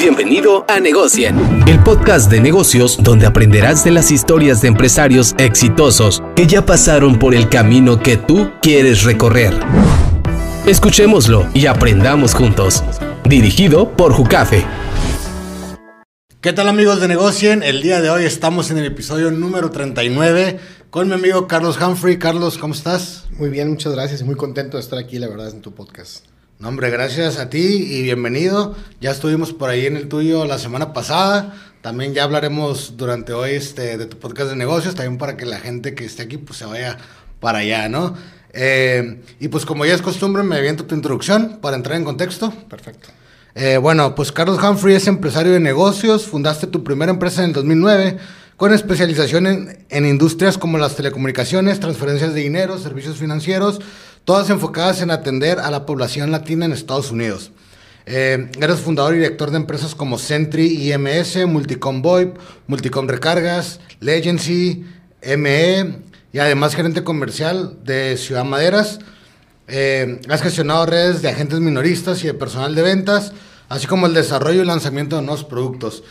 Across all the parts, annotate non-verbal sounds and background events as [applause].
Bienvenido a Negocien, el podcast de negocios donde aprenderás de las historias de empresarios exitosos que ya pasaron por el camino que tú quieres recorrer. Escuchémoslo y aprendamos juntos. Dirigido por Jucafe. ¿Qué tal amigos de Negocien? El día de hoy estamos en el episodio número 39 con mi amigo Carlos Humphrey. Carlos, ¿cómo estás? Muy bien, muchas gracias y muy contento de estar aquí, la verdad, en tu podcast. No, hombre, gracias a ti y bienvenido. Ya estuvimos por ahí en el tuyo la semana pasada. También ya hablaremos durante hoy este, de tu podcast de negocios, también para que la gente que esté aquí pues se vaya para allá, ¿no? Eh, y pues como ya es costumbre, me aviento tu introducción para entrar en contexto. Perfecto. Eh, bueno, pues Carlos Humphrey es empresario de negocios, fundaste tu primera empresa en el 2009 con especialización en, en industrias como las telecomunicaciones, transferencias de dinero, servicios financieros, todas enfocadas en atender a la población latina en Estados Unidos. Eh, eres fundador y director de empresas como Sentry IMS, Multicom VoIP, Multicom Recargas, Legacy, ME y además gerente comercial de Ciudad Maderas. Eh, has gestionado redes de agentes minoristas y de personal de ventas, así como el desarrollo y lanzamiento de nuevos productos.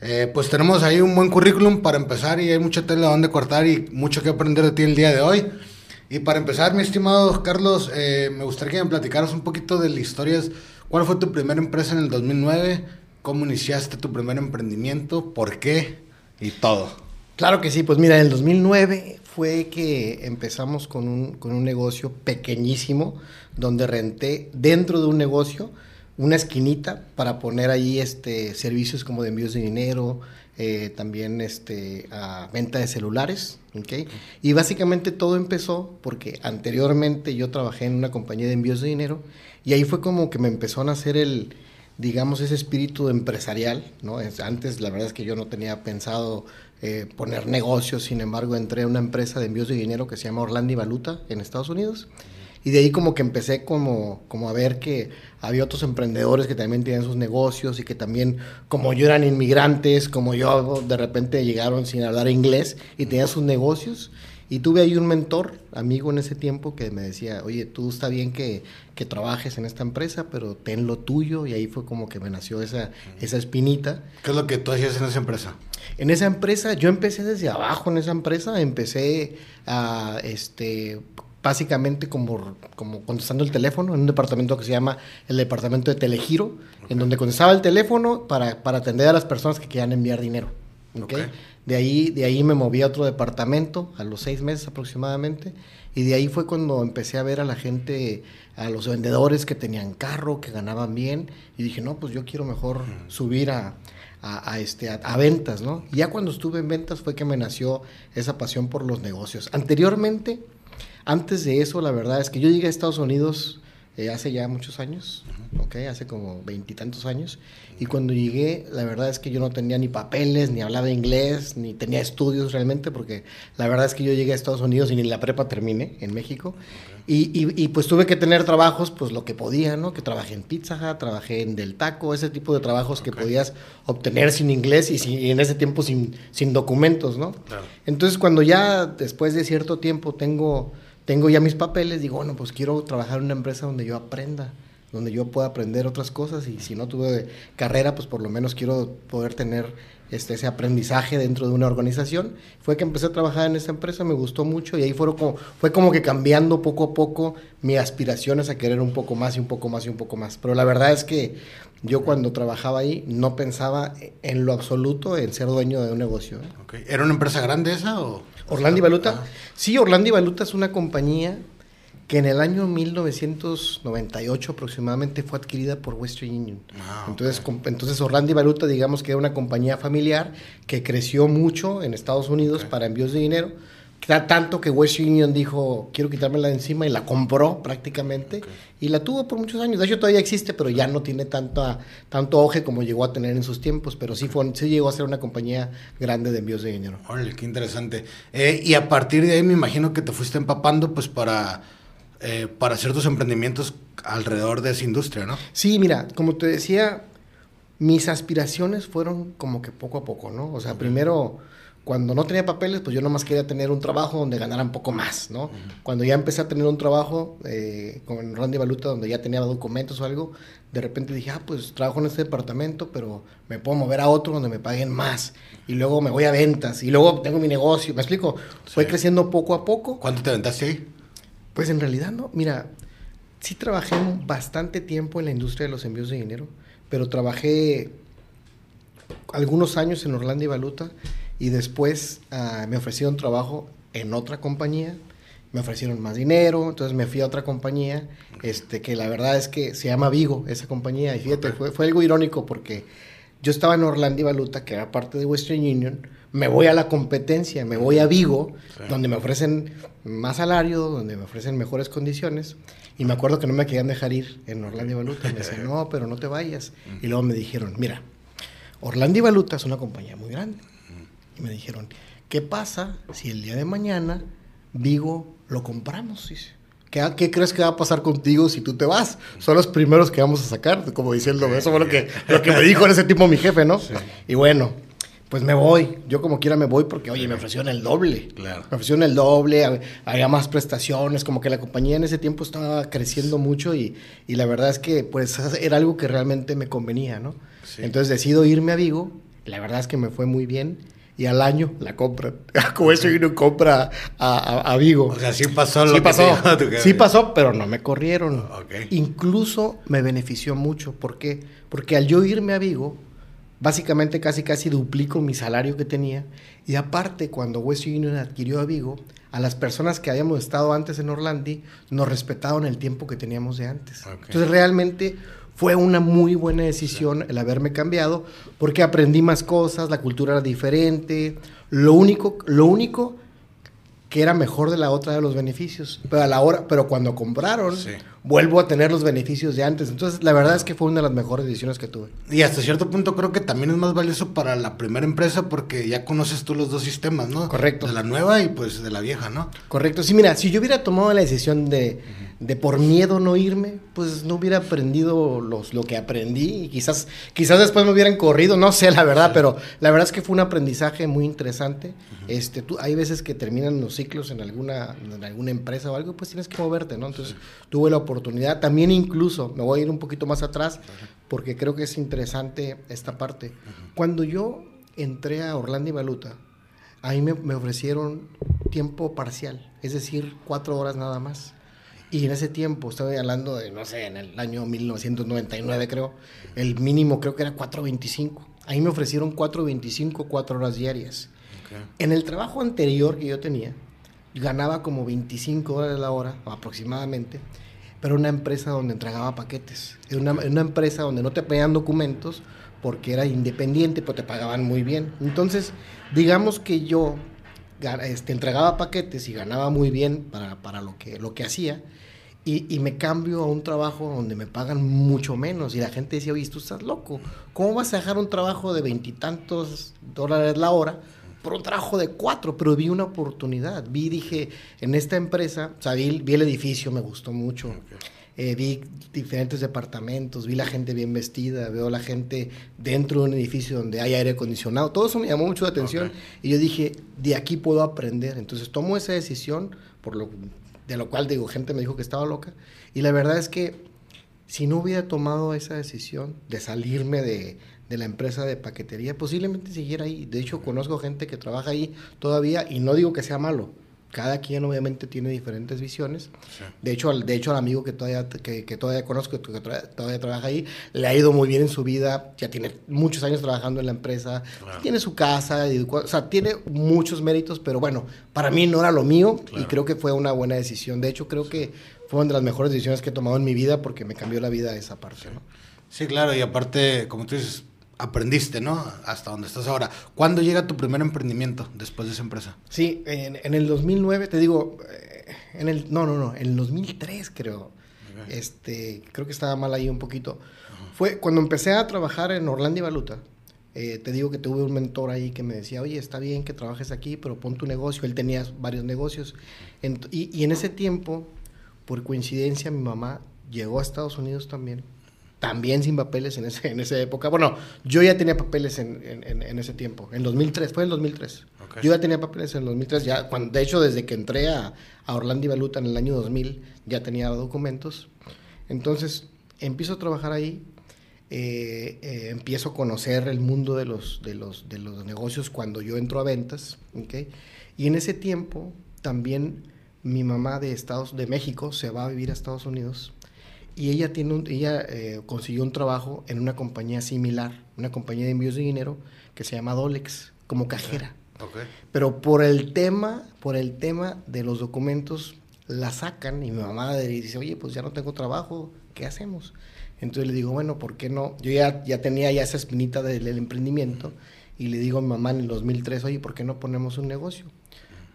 Eh, pues tenemos ahí un buen currículum para empezar y hay mucha tela donde cortar y mucho que aprender de ti el día de hoy. Y para empezar, mi estimado Carlos, eh, me gustaría que me platicaras un poquito de la historia. ¿Cuál fue tu primera empresa en el 2009? ¿Cómo iniciaste tu primer emprendimiento? ¿Por qué? Y todo. Claro que sí, pues mira, en el 2009 fue que empezamos con un, con un negocio pequeñísimo donde renté dentro de un negocio una esquinita para poner ahí este, servicios como de envíos de dinero, eh, también este, a venta de celulares. ¿okay? Y básicamente todo empezó porque anteriormente yo trabajé en una compañía de envíos de dinero y ahí fue como que me empezó a nacer el, digamos, ese espíritu empresarial. ¿no? Antes la verdad es que yo no tenía pensado eh, poner negocios, sin embargo entré a una empresa de envíos de dinero que se llama Orlando y Valuta en Estados Unidos. Y de ahí como que empecé como, como a ver que había otros emprendedores que también tenían sus negocios y que también, como yo eran inmigrantes, como yo de repente llegaron sin hablar inglés y tenían sus negocios. Y tuve ahí un mentor, amigo en ese tiempo, que me decía, oye, tú está bien que, que trabajes en esta empresa, pero ten lo tuyo. Y ahí fue como que me nació esa, esa espinita. ¿Qué es lo que tú hacías en esa empresa? En esa empresa, yo empecé desde abajo en esa empresa, empecé a, este, básicamente como, como contestando el teléfono en un departamento que se llama el departamento de telegiro, en donde contestaba el teléfono para, para, atender a las personas que querían enviar dinero. ¿okay? Okay. De, ahí, de ahí me moví a otro departamento a los seis meses aproximadamente y de ahí fue cuando empecé a ver a la gente, a los vendedores que tenían carro, que ganaban bien y dije, no, pues yo quiero mejor subir a, a, a, este, a, a, ventas, ¿no? Y ya cuando estuve en ventas fue que me nació esa pasión por los negocios. Anteriormente, antes de eso, la verdad es que yo llegué a Estados Unidos eh, hace ya muchos años, okay, hace como veintitantos años, y cuando llegué, la verdad es que yo no tenía ni papeles, ni hablaba inglés, ni tenía estudios realmente, porque la verdad es que yo llegué a Estados Unidos y ni la prepa terminé en México, okay. y, y, y, pues tuve que tener trabajos, pues lo que podía, ¿no? Que trabajé en Pizza Hut, trabajé en Del Taco, ese tipo de trabajos okay. que podías obtener sin inglés y, sin, y, en ese tiempo sin, sin documentos, ¿no? Claro. Entonces cuando ya después de cierto tiempo tengo tengo ya mis papeles, digo, bueno, pues quiero trabajar en una empresa donde yo aprenda, donde yo pueda aprender otras cosas y si no tuve carrera, pues por lo menos quiero poder tener este, ese aprendizaje dentro de una organización. Fue que empecé a trabajar en esa empresa, me gustó mucho y ahí como, fue como que cambiando poco a poco mis aspiraciones a querer un poco más y un poco más y un poco más. Pero la verdad es que yo cuando trabajaba ahí no pensaba en lo absoluto en ser dueño de un negocio. ¿eh? Okay. ¿Era una empresa grande esa o...? Orlando y Valuta. Ah. Sí, Orlando y Valuta es una compañía que en el año 1998 aproximadamente fue adquirida por Western Union. Ah, entonces, okay. entonces Orlando y Valuta, digamos que era una compañía familiar que creció mucho en Estados Unidos okay. para envíos de dinero. Tanto que Western Union dijo, quiero quitármela de encima y la compró prácticamente. Okay. Y la tuvo por muchos años. De hecho, todavía existe, pero ya no tiene tanta, tanto auge como llegó a tener en sus tiempos. Pero sí, fue, sí llegó a ser una compañía grande de envíos de dinero. Órale, qué interesante. Eh, y a partir de ahí me imagino que te fuiste empapando pues para eh, para hacer tus emprendimientos alrededor de esa industria, ¿no? Sí, mira, como te decía, mis aspiraciones fueron como que poco a poco, ¿no? O sea, okay. primero cuando no tenía papeles, pues yo nomás quería tener un trabajo donde ganara un poco más, ¿no? Cuando ya empecé a tener un trabajo eh, con Randy Valuta, donde ya tenía documentos o algo, de repente dije, ah, pues trabajo en este departamento, pero me puedo mover a otro donde me paguen más. Y luego me voy a ventas, y luego tengo mi negocio. ¿Me explico? Fue creciendo poco a poco. ¿Cuánto te aventaste ahí? Pues en realidad no. Mira, sí trabajé bastante tiempo en la industria de los envíos de dinero, pero trabajé algunos años en Orlando y Valuta y después uh, me ofrecieron trabajo en otra compañía, me ofrecieron más dinero, entonces me fui a otra compañía, este, que la verdad es que se llama Vigo, esa compañía, y fíjate, fue, fue algo irónico porque yo estaba en Orlando y Valuta, que era parte de Western Union, me voy a la competencia, me voy a Vigo, sí. donde me ofrecen más salario, donde me ofrecen mejores condiciones. Y me acuerdo que no me querían dejar ir en Orlando y Valuta. Me decían, [laughs] no, pero no te vayas. Y luego me dijeron, mira, Orlando y Valuta es una compañía muy grande. Y me dijeron, ¿qué pasa si el día de mañana Vigo lo compramos? Dice. ¿Qué, ¿Qué, crees que va a pasar contigo si tú te vas? Son los primeros que vamos a sacar, como diciendo, eso fue lo que, lo que me dijo en ese tipo mi jefe, ¿no? Sí. Y bueno, pues me voy. Yo como quiera me voy porque, oye, me ofrecieron el doble. Claro. Me ofrecieron el doble, había más prestaciones, como que la compañía en ese tiempo estaba creciendo mucho y, y la verdad es que pues era algo que realmente me convenía, ¿no? Sí. Entonces decido irme a Vigo, la verdad es que me fue muy bien y al año la compran. [laughs] Como eso uno compra a, a, a, Vigo. O sea, sí pasó lo sí que pasó. te Sí pasó, pero no me corrieron. Okay. Incluso me benefició mucho. ¿Por qué? Porque al yo irme a Vigo, básicamente casi casi duplico mi salario que tenía. Y aparte, cuando West Union adquirió a Vigo, a las personas que habíamos estado antes en Orlandi, nos respetaron el tiempo que teníamos de antes. Okay. Entonces realmente fue una muy buena decisión el haberme cambiado, porque aprendí más cosas, la cultura era diferente. Lo único, lo único que era mejor de la otra de los beneficios. Pero a la hora, pero cuando compraron, sí. vuelvo a tener los beneficios de antes. Entonces, la verdad es que fue una de las mejores decisiones que tuve. Y hasta cierto punto creo que también es más valioso para la primera empresa porque ya conoces tú los dos sistemas, ¿no? Correcto. De la nueva y pues de la vieja, ¿no? Correcto. Sí, mira, si yo hubiera tomado la decisión de, uh -huh. De por miedo no irme, pues no hubiera aprendido los, lo que aprendí y quizás, quizás después me hubieran corrido, no sé la verdad, sí. pero la verdad es que fue un aprendizaje muy interesante. Uh -huh. este, tú, hay veces que terminan los ciclos en alguna, en alguna empresa o algo, pues tienes que moverte, ¿no? Entonces sí. tuve la oportunidad. También incluso, me voy a ir un poquito más atrás, porque creo que es interesante esta parte. Cuando yo entré a Orlando y Valuta, ahí me, me, ofrecieron tiempo parcial, es decir, cuatro horas nada más. Y en ese tiempo, estoy hablando de, no sé, en el año 1999 creo, el mínimo creo que era 4.25. Ahí me ofrecieron 4.25, cuatro horas diarias. Okay. En el trabajo anterior que yo tenía, ganaba como 25 dólares la hora aproximadamente, pero una empresa donde entregaba paquetes. Era una, una empresa donde no te pedían documentos porque era independiente, pero te pagaban muy bien. Entonces, digamos que yo este, entregaba paquetes y ganaba muy bien para, para lo, que, lo que hacía, y, y, me cambio a un trabajo donde me pagan mucho menos. Y la gente decía, oye, tú estás loco. ¿Cómo vas a dejar un trabajo de veintitantos dólares la hora por un trabajo de cuatro? Pero vi una oportunidad. Vi, dije, en esta empresa, o sea, vi, vi el edificio, me gustó mucho. Okay. Eh, vi diferentes departamentos, vi la gente bien vestida, veo la gente dentro de un edificio donde hay aire acondicionado. Todo eso me llamó mucho la atención okay. y yo dije, de aquí puedo aprender. Entonces tomo esa decisión, por lo, de lo cual digo, gente me dijo que estaba loca. Y la verdad es que si no hubiera tomado esa decisión de salirme de, de la empresa de paquetería, posiblemente siguiera ahí. De hecho, conozco gente que trabaja ahí todavía y no digo que sea malo cada quien obviamente tiene diferentes visiones. Sí. De hecho, al, de hecho, al amigo que todavía, que, que todavía conozco, que todavía, todavía, trabaja ahí, le ha ido muy bien en su vida, ya tiene muchos años trabajando en la empresa, claro. tiene su casa, y, o sea, tiene muchos méritos, pero bueno, para mí no era lo mío claro. y creo que fue una buena decisión. De hecho, creo sí. que fue una de las mejores decisiones que he tomado en mi vida porque me cambió la vida esa parte. Sí. ¿no? sí, claro, y aparte, como tú dices, aprendiste, ¿no? Hasta donde estás ahora. ¿Cuándo llega tu primer emprendimiento después de esa empresa? Sí, en, en el 2009, te digo, eh, en el, no, no, no, en el 2003 creo. Okay. Este, creo que estaba mal ahí un poquito. Uh -huh. Fue cuando empecé a trabajar en Orlando y Valuta. Eh, te digo que tuve un mentor ahí que me decía, oye, está bien que trabajes aquí, pero pon tu negocio. Él tenía varios negocios. En, y, y en ese tiempo, por coincidencia, mi mamá llegó a Estados Unidos también también sin papeles en, ese, en esa época. Bueno, yo ya tenía papeles en, en, en ese tiempo, en 2003, fue en 2003. Yo ya tenía papeles en 2003, ya, cuando, de hecho desde que entré a, a Orlando y Valuta en el año 2000 ya tenía documentos. Entonces empiezo a trabajar ahí, eh, eh, empiezo a conocer el mundo de los, de, los, de los negocios cuando yo entro a ventas, ¿okay? Y en ese tiempo también mi mamá de Estados de México se va a vivir a Estados Unidos y ella tiene un, ella eh, consiguió un trabajo en una compañía similar, una compañía de envíos de dinero que se llama Dolex como cajera. Okay. Pero por el tema, por el tema de los documentos la sacan y mi mamá dice, "Oye, pues ya no tengo trabajo, ¿qué hacemos?" Entonces le digo, "Bueno, ¿por qué no? Yo ya ya tenía ya esa espinita del, del emprendimiento y le digo a mi mamá en el 2003, "Oye, ¿por qué no ponemos un negocio?"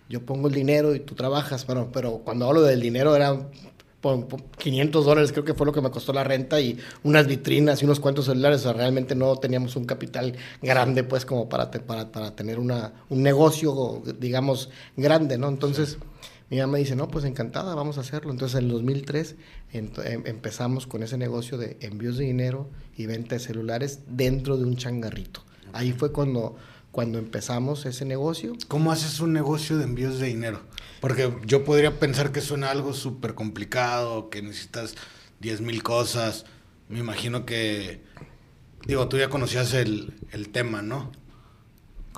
yo pongo el dinero y tú trabajas, bueno, pero cuando hablo del dinero era 500 dólares, creo que fue lo que me costó la renta y unas vitrinas y unos cuantos celulares, o sea, realmente no teníamos un capital grande, pues, como para, para, para, tener una, un negocio, digamos, grande, ¿no? Entonces, mi mamá dice, no, pues encantada, vamos a hacerlo. Entonces, en el 2003 em, empezamos con ese negocio de envíos de dinero y venta de celulares dentro de un changarrito. Ahí fue cuando cuando empezamos ese negocio. ¿Cómo haces un negocio de envíos de dinero? Porque yo podría pensar que suena algo súper complicado, que necesitas 10 mil cosas. Me imagino que, digo, tú ya conocías el, el tema, ¿no?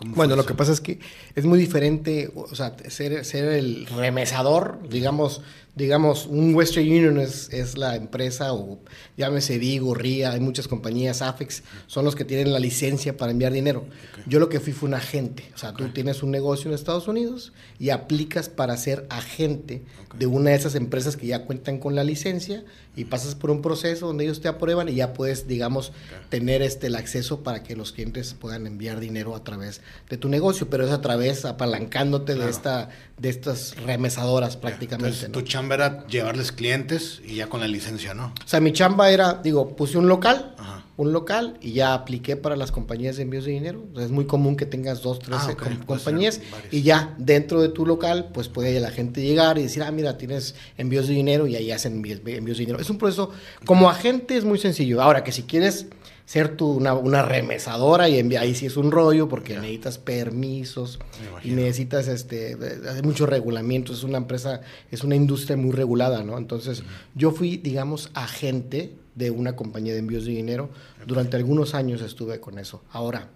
Bueno, lo que pasa es que es muy diferente, o sea, ser, ser el remesador, digamos, digamos, un Western Union es, es, la empresa, o llámese Vigo, RIA, hay muchas compañías, AFEX, son los que tienen la licencia para enviar dinero. Okay. Yo lo que fui fue un agente, o sea, okay. tú tienes un negocio en Estados Unidos y aplicas para ser agente okay. de una de esas empresas que ya cuentan con la licencia y pasas por un proceso donde ellos te aprueban y ya puedes, digamos, tener este, el acceso para que los clientes puedan enviar dinero a través de tu negocio, pero es a través apalancándote claro. de, esta, de estas remesadoras prácticamente. Entonces, ¿no? Chamba era llevarles clientes y ya con la licencia, ¿no? O sea, mi chamba era, digo, puse un local, Ajá. un local y ya apliqué para las compañías de envíos de dinero. O sea, es muy común que tengas dos, tres ah, okay. compañías y ya dentro de tu local, pues puede la gente llegar y decir, ah, mira, tienes envíos de dinero y ahí hacen envíos de dinero. Es un proceso, como agente es muy sencillo. Ahora que si quieres ser tú una, una, remesadora y envía, ahí sí es un rollo porque yeah. necesitas permisos y necesitas este hay muchos regulamientos, es una empresa, es una industria muy regulada, ¿no? Entonces, yo fui, digamos, agente de una compañía de envíos de dinero. Durante algunos años estuve con eso. Ahora,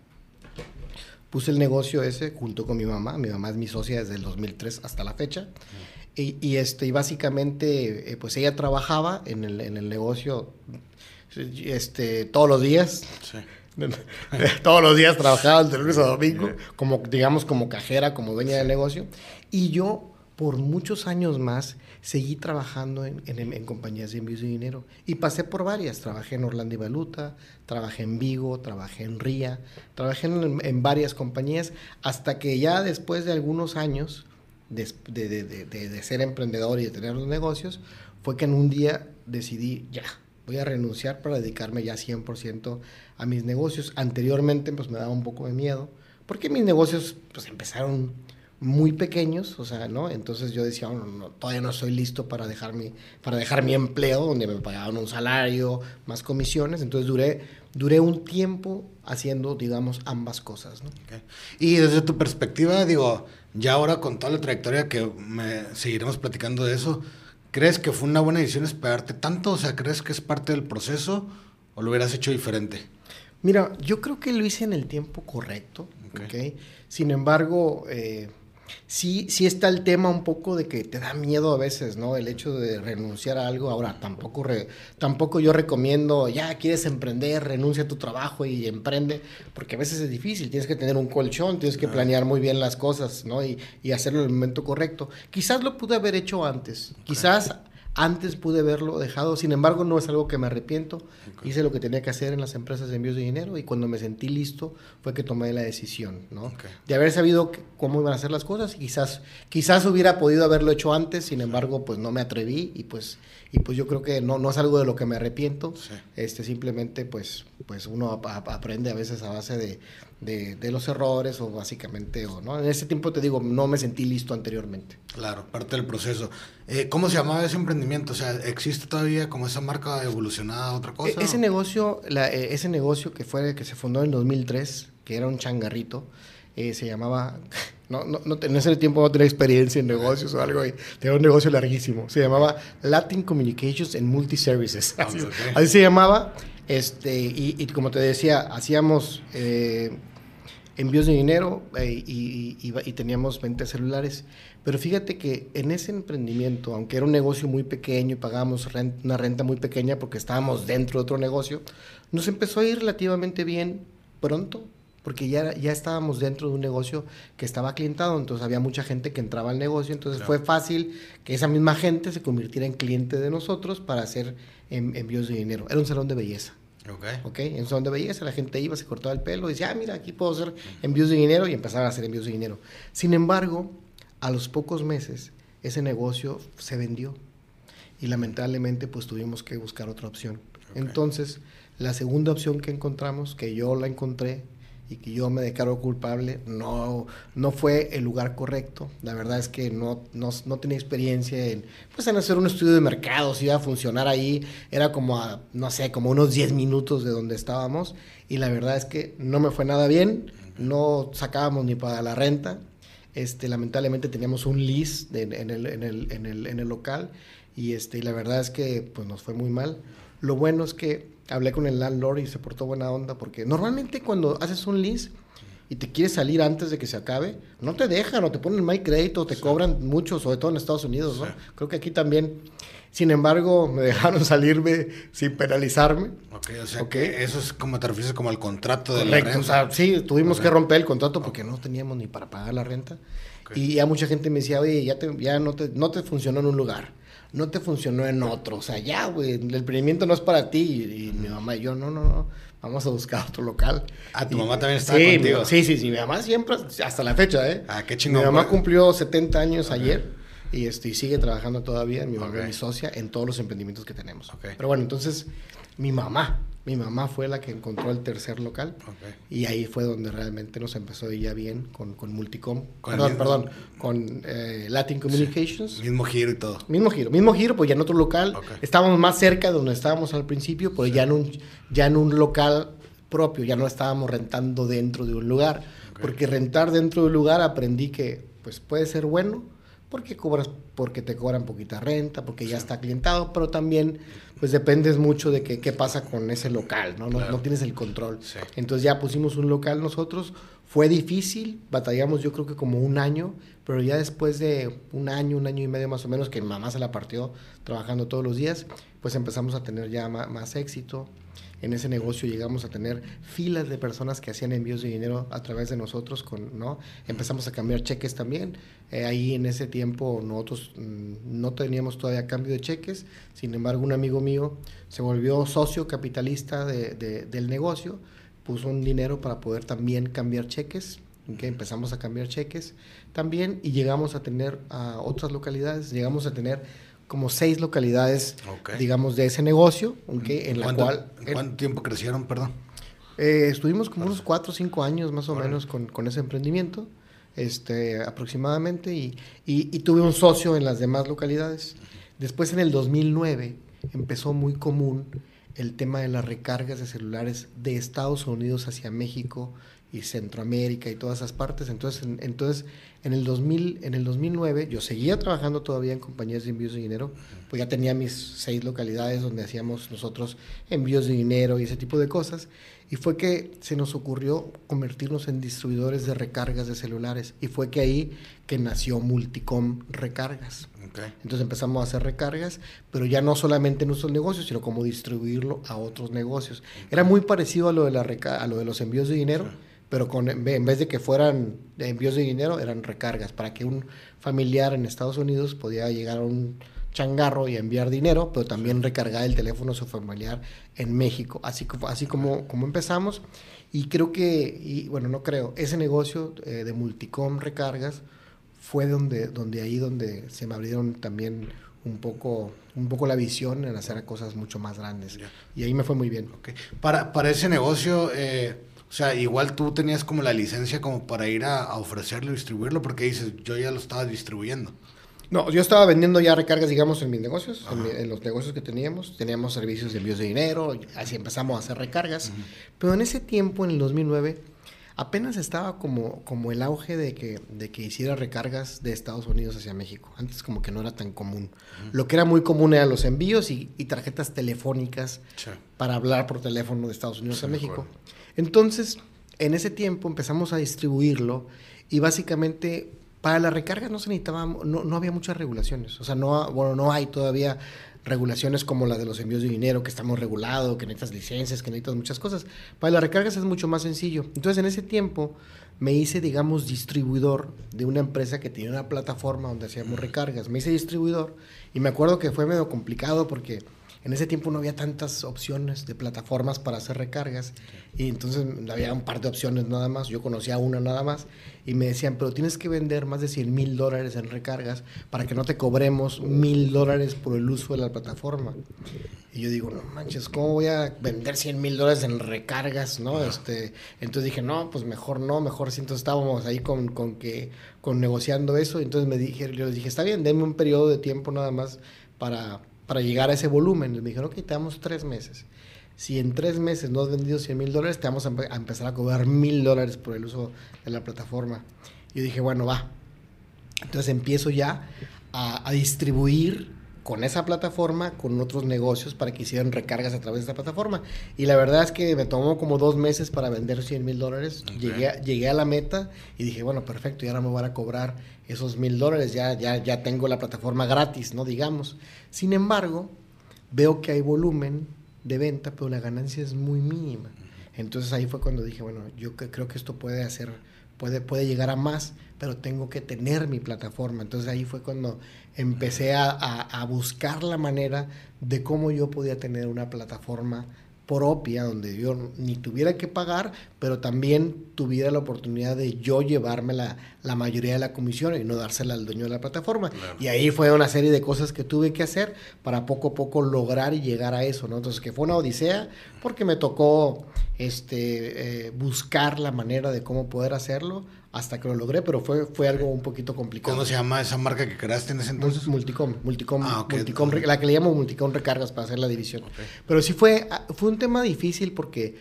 puse el negocio ese junto con mi mamá. Mi mamá es mi socia desde el 2003 hasta la fecha. Y, y, este, y básicamente, eh, pues ella trabajaba en el, en el negocio este, todos los días. Sí. [laughs] todos los días trabajaba de lunes a domingo, como, digamos, como cajera, como dueña sí. del negocio. Y yo, por muchos años más, seguí trabajando en, en, en, compañías de envíos de dinero. Y pasé por varias. Trabajé en Orlando y Valuta, trabajé en Vigo, trabajé en RIA, trabajé en, en varias compañías, hasta que ya después de algunos años de, de, de, de ser emprendedor y de tener los negocios, fue que en un día decidí, ya, voy a renunciar para dedicarme ya 100% a mis negocios. Anteriormente pues me daba un poco de miedo, porque mis negocios pues empezaron muy pequeños, o sea, ¿no? Entonces yo decía, oh, no, todavía no soy listo para dejar, mi, para dejar mi empleo, donde me pagaban un salario, más comisiones, entonces duré, duré un tiempo haciendo, digamos, ambas cosas, ¿no? Okay. Y desde tu perspectiva, digo, ya ahora con toda la trayectoria que me seguiremos platicando de eso, ¿Crees que fue una buena decisión esperarte tanto? O sea, ¿crees que es parte del proceso o lo hubieras hecho diferente? Mira, yo creo que lo hice en el tiempo correcto, ¿ok? okay? Sin embargo, eh, sí, sí está el tema un poco de que te da miedo a veces, ¿no? El hecho de renunciar a algo. Ahora, tampoco, re, tampoco yo recomiendo, ya quieres emprender, renuncia a tu trabajo y emprende, porque a veces es difícil, tienes que tener un colchón, tienes que planear muy bien las cosas, ¿no? Y, y hacerlo en el momento correcto. Quizás lo pude haber hecho antes, quizás antes pude haberlo dejado, sin embargo no es algo que me arrepiento. Okay. Hice lo que tenía que hacer en las empresas de envíos de dinero y cuando me sentí listo fue que tomé la decisión, ¿no? Okay. De haber sabido cómo iban a ser las cosas y quizás, quizás hubiera podido haberlo hecho antes, sin embargo pues no me atreví y pues, y pues yo creo que no, no es algo de lo que me arrepiento. Sí. Este, simplemente pues, pues uno ap aprende a veces a base de, de, de, los errores o básicamente, o, ¿no? En ese tiempo te digo, no me sentí listo anteriormente. Claro, parte del proceso. Eh, ¿Cómo se llamaba ese emprendimiento? O sea, ¿existe todavía como esa marca evolucionada a otra cosa? E- ese negocio, la- eh, ese negocio que fue que se fundó en 2003, que era un changarrito, eh, se llamaba, [laughs] no, no, no, en ese tiempo no tenía experiencia en negocios o algo, y tenía un negocio larguísimo, se llamaba Latin Communications and Multiservices, así, Ok. así se llamaba, este, y, y como te decía, hacíamos eh, envíos de dinero eh, y, y- y- y teníamos ventas celulares. Pero fíjate que en ese emprendimiento, aunque era un negocio muy pequeño y pagábamos una renta muy pequeña porque estábamos dentro de otro negocio, nos empezó a ir relativamente bien pronto, porque ya, ya estábamos dentro de un negocio que estaba clientado, entonces había mucha gente que entraba al negocio, entonces Claro. fue fácil que esa misma gente se convirtiera en cliente de nosotros para hacer en- envíos de dinero. Era un salón de belleza. Ok. ¿ok? En un salón de belleza la gente iba, se cortaba el pelo y decía, ah, mira, aquí puedo hacer envíos de dinero y empezaba a hacer envíos de dinero. Sin embargo, a los pocos meses, ese negocio se vendió y lamentablemente pues tuvimos que buscar otra opción. Entonces, la segunda opción que encontramos, que yo la encontré y que yo me declaro culpable, no, no fue el lugar correcto. La verdad es que no, no, no tenía experiencia en, pues, en hacer un estudio de mercado, si iba a funcionar ahí. Era como, a, no sé, como unos 10 minutos de donde estábamos. Y la verdad es que no me fue nada bien. No sacábamos ni para la renta. Este, lamentablemente teníamos un lease de- en, el, en, el, en, el, en el local y, este, la verdad es que pues, nos fue muy mal. Lo bueno es que hablé con el landlord y se portó buena onda porque normalmente cuando haces un lease y te quieres salir antes de que se acabe, no te dejan o te ponen mal crédito, te cobran mucho, sobre todo en Estados Unidos, ¿no? Sí. Creo que aquí también. Sin embargo, me dejaron [laughs] salirme sin penalizarme. Ok, o sea, que eso es como te refieres como al contrato de la Correcto, renta. o sea, sí, tuvimos que romper el contrato porque no teníamos ni para pagar la renta. Y ya mucha gente me decía, oye, ya, te, ya no, te, no te funcionó en un lugar, no te funcionó en otro. O sea, ya, güey, el emprendimiento no es para ti. Y, y mi mamá y yo, no, no, no, vamos a buscar otro local. Ah, tu Y- mamá también estaba sí, contigo. mi- sí, sí, sí, mi mamá siempre, hasta la fecha, ¿eh? Ah, qué chingón, Mi mamá güey. cumplió 70 años ayer. Y, este, y sigue trabajando todavía, mi mamá Ok. es mi socia, en todos los emprendimientos que tenemos. Pero bueno, entonces, mi mamá, mi mamá fue la que encontró el tercer local. Ok. Y ahí fue donde realmente nos empezó ya bien con, con Multicom. Con perdón, mismo- perdón, con eh, Latin Communications. Mismo giro y todo. Mismo giro, mismo giro, pues ya en otro local. Ok. Estábamos más cerca de donde estábamos al principio, pero ya, en un, ya en un local propio, ya no estábamos rentando dentro de un lugar. Porque rentar dentro de un lugar aprendí que pues puede ser bueno, porque cobras, porque te cobran poquita renta, porque ya está clientado, pero también pues dependes mucho de qué pasa con ese local, ¿no? No, Claro. no tienes el control. Sí. Entonces ya pusimos un local nosotros. Fue difícil, batallamos yo creo que como un año, pero ya después de un año, un año y medio más o menos, que mamá se la partió trabajando todos los días, pues empezamos a tener ya ma- más, éxito. En ese negocio llegamos a tener filas de personas que hacían envíos de dinero a través de nosotros, con, ¿no? Empezamos a cambiar cheques también. Eh, ahí en ese tiempo nosotros mm, no teníamos todavía cambio de cheques, sin embargo un amigo mío se volvió socio capitalista de- de- del negocio, puso un dinero para poder también cambiar cheques, que empezamos a cambiar cheques también y llegamos a tener a otras localidades, llegamos a tener como seis localidades, digamos, de ese negocio, ¿ok? en la ¿Cuánto, cual ¿En cuánto tiempo crecieron, perdón? eh, estuvimos como unos cuatro o cinco años más o menos con, con ese emprendimiento, este, aproximadamente, y, y- y tuve un socio en las demás localidades. Después, en el 2009, empezó muy común el tema de las recargas de celulares de Estados Unidos hacia México y Centroamérica y todas esas partes. Entonces, en, entonces en, el 2000, en el 2009 yo seguía trabajando todavía en compañías de envíos de dinero, pues ya tenía mis seis localidades donde hacíamos nosotros envíos de dinero y ese tipo de cosas. Y fue que se nos ocurrió convertirnos en distribuidores de recargas de celulares. Y fue que ahí que nació Multicom Recargas. Ok. Entonces empezamos a hacer recargas, pero ya no solamente en nuestros negocios, sino como distribuirlo a otros negocios. Era muy parecido a lo de, la a lo de los envíos de dinero, pero con, en ve- en vez de que fueran envíos de dinero, eran recargas, para que un familiar en Estados Unidos podía llegar a un changarro y enviar dinero, pero también recargar el teléfono de su familiar en México. Así, como- así como, como empezamos. Y creo que, y bueno, no creo, ese negocio eh, de Multicom Recargas fue donde, donde ahí donde se me abrieron también un poco, un poco la visión en hacer cosas mucho más grandes. Y ahí me fue muy bien. Ok. Para, para ese negocio, eh, sea, igual tú tenías como la licencia como para ir a, a ofrecerlo y distribuirlo, porque dices, yo ya lo estaba distribuyendo. No, yo estaba vendiendo ya recargas, digamos, en mis negocios, en, los negocios que teníamos. Teníamos servicios de envíos de dinero, así empezamos a hacer recargas. Pero en ese tiempo, en el 2009, apenas estaba como, como el auge de que, de que hiciera recargas de Estados Unidos hacia México. Antes como que no era tan común. Lo que era muy común eran los envíos y, tarjetas telefónicas para hablar por teléfono de Estados Unidos a México. Entonces, en ese tiempo empezamos a distribuirlo y básicamente para la recarga no se necesitaba, no, no había muchas regulaciones. O sea, no, bueno, no hay todavía regulaciones como la de los envíos de dinero, que estamos regulados, que necesitas licencias, que necesitas muchas cosas. Para las recargas es mucho más sencillo. Entonces, en ese tiempo me hice, digamos, distribuidor de una empresa que tenía una plataforma donde hacíamos recargas. Me hice distribuidor y me acuerdo que fue medio complicado porque en ese tiempo no había tantas opciones de plataformas para hacer recargas y entonces había un par de opciones nada más, yo conocía una nada más y me decían, pero tienes que vender más de 100 mil dólares en recargas para que no te cobremos mil dólares por el uso de la plataforma. Y yo digo, no manches, ¿cómo voy a vender 100 mil dólares en recargas? ¿no? Este, entonces dije, no, pues mejor no, mejor si entonces estábamos ahí con, con, que, con negociando eso. Entonces me dije, yo les dije, está bien, denme un periodo de tiempo nada más para para llegar a ese volumen. Me dijeron, ok, te damos tres meses. Si en tres meses no has vendido 100 mil dólares, te vamos a, empezar a cobrar mil dólares por el uso de la plataforma. Yo dije, bueno, va. Entonces empiezo ya a distribuir con esa plataforma, con otros negocios para que hicieran recargas a través de esa plataforma. Y la verdad es que me tomó como dos meses para vender 100 mil dólares. Llegué, a, llegué a la meta y dije, bueno, perfecto, y ahora me van a cobrar esos mil dólares, ya, ya, ya tengo la plataforma gratis, ¿no? Digamos. Sin embargo, veo que hay volumen de venta, pero la ganancia es muy mínima. Entonces ahí fue cuando dije, bueno, yo creo que esto puede hacer, puede, puede llegar a más, pero tengo que tener mi plataforma. Entonces ahí fue cuando empecé a, buscar la manera de cómo yo podía tener una plataforma propia donde yo ni tuviera que pagar, pero también tuviera la oportunidad de yo llevarme la, la mayoría de la comisión y no dársela al dueño de la plataforma. Y ahí fue una serie de cosas que tuve que hacer para poco a poco lograr y llegar a eso, ¿no? Entonces que fue una odisea porque me tocó este, eh, buscar la manera de cómo poder hacerlo hasta que lo logré, pero fue, fue algo un poquito complicado. ¿Cómo se llama esa marca que creaste en ese entonces? Multicom, Multicom, ah, Multicom la que le llamo Multicom Recargas para hacer la división. Pero sí fue, ah, fue un tema difícil porque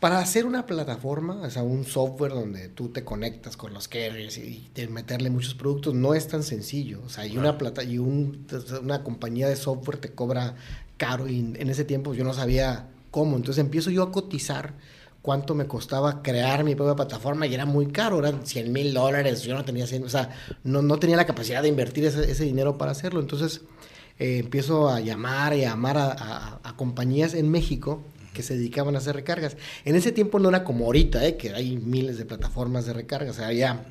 para hacer una plataforma, o sea, un software donde tú te conectas con los carriers y, meterle muchos productos, no es tan sencillo. O sea, y, una, plata, y una compañía de software te cobra caro y en ese tiempo yo no sabía cómo. Entonces empiezo yo a cotizar cuánto me costaba crear mi propia plataforma y era muy caro, eran 100 mil dólares, yo no tenía 100, o sea, no, no tenía la capacidad de invertir ese, ese dinero para hacerlo. Entonces eh, empiezo a llamar y a llamar a, a, compañías en México que se dedicaban a hacer recargas. En ese tiempo no era como ahorita, eh, que hay miles de plataformas de recargas, había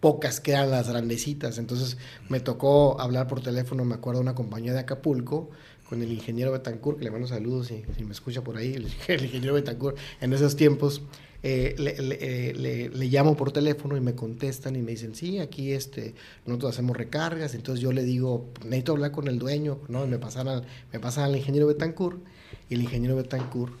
pocas que eran las grandecitas. Entonces me tocó hablar por teléfono, me acuerdo, de una compañía de Acapulco con el ingeniero Betancourt, que le mando saludos si, si me escucha por ahí, el, [laughs] ingeniero Betancourt, en esos tiempos, eh, le, le, le, llamo por teléfono y me contestan y me dicen, sí, aquí este, nosotros hacemos recargas, entonces yo le digo, necesito hablar con el dueño, ¿no? me pasan al, me pasan al ingeniero Betancourt y el ingeniero Betancourt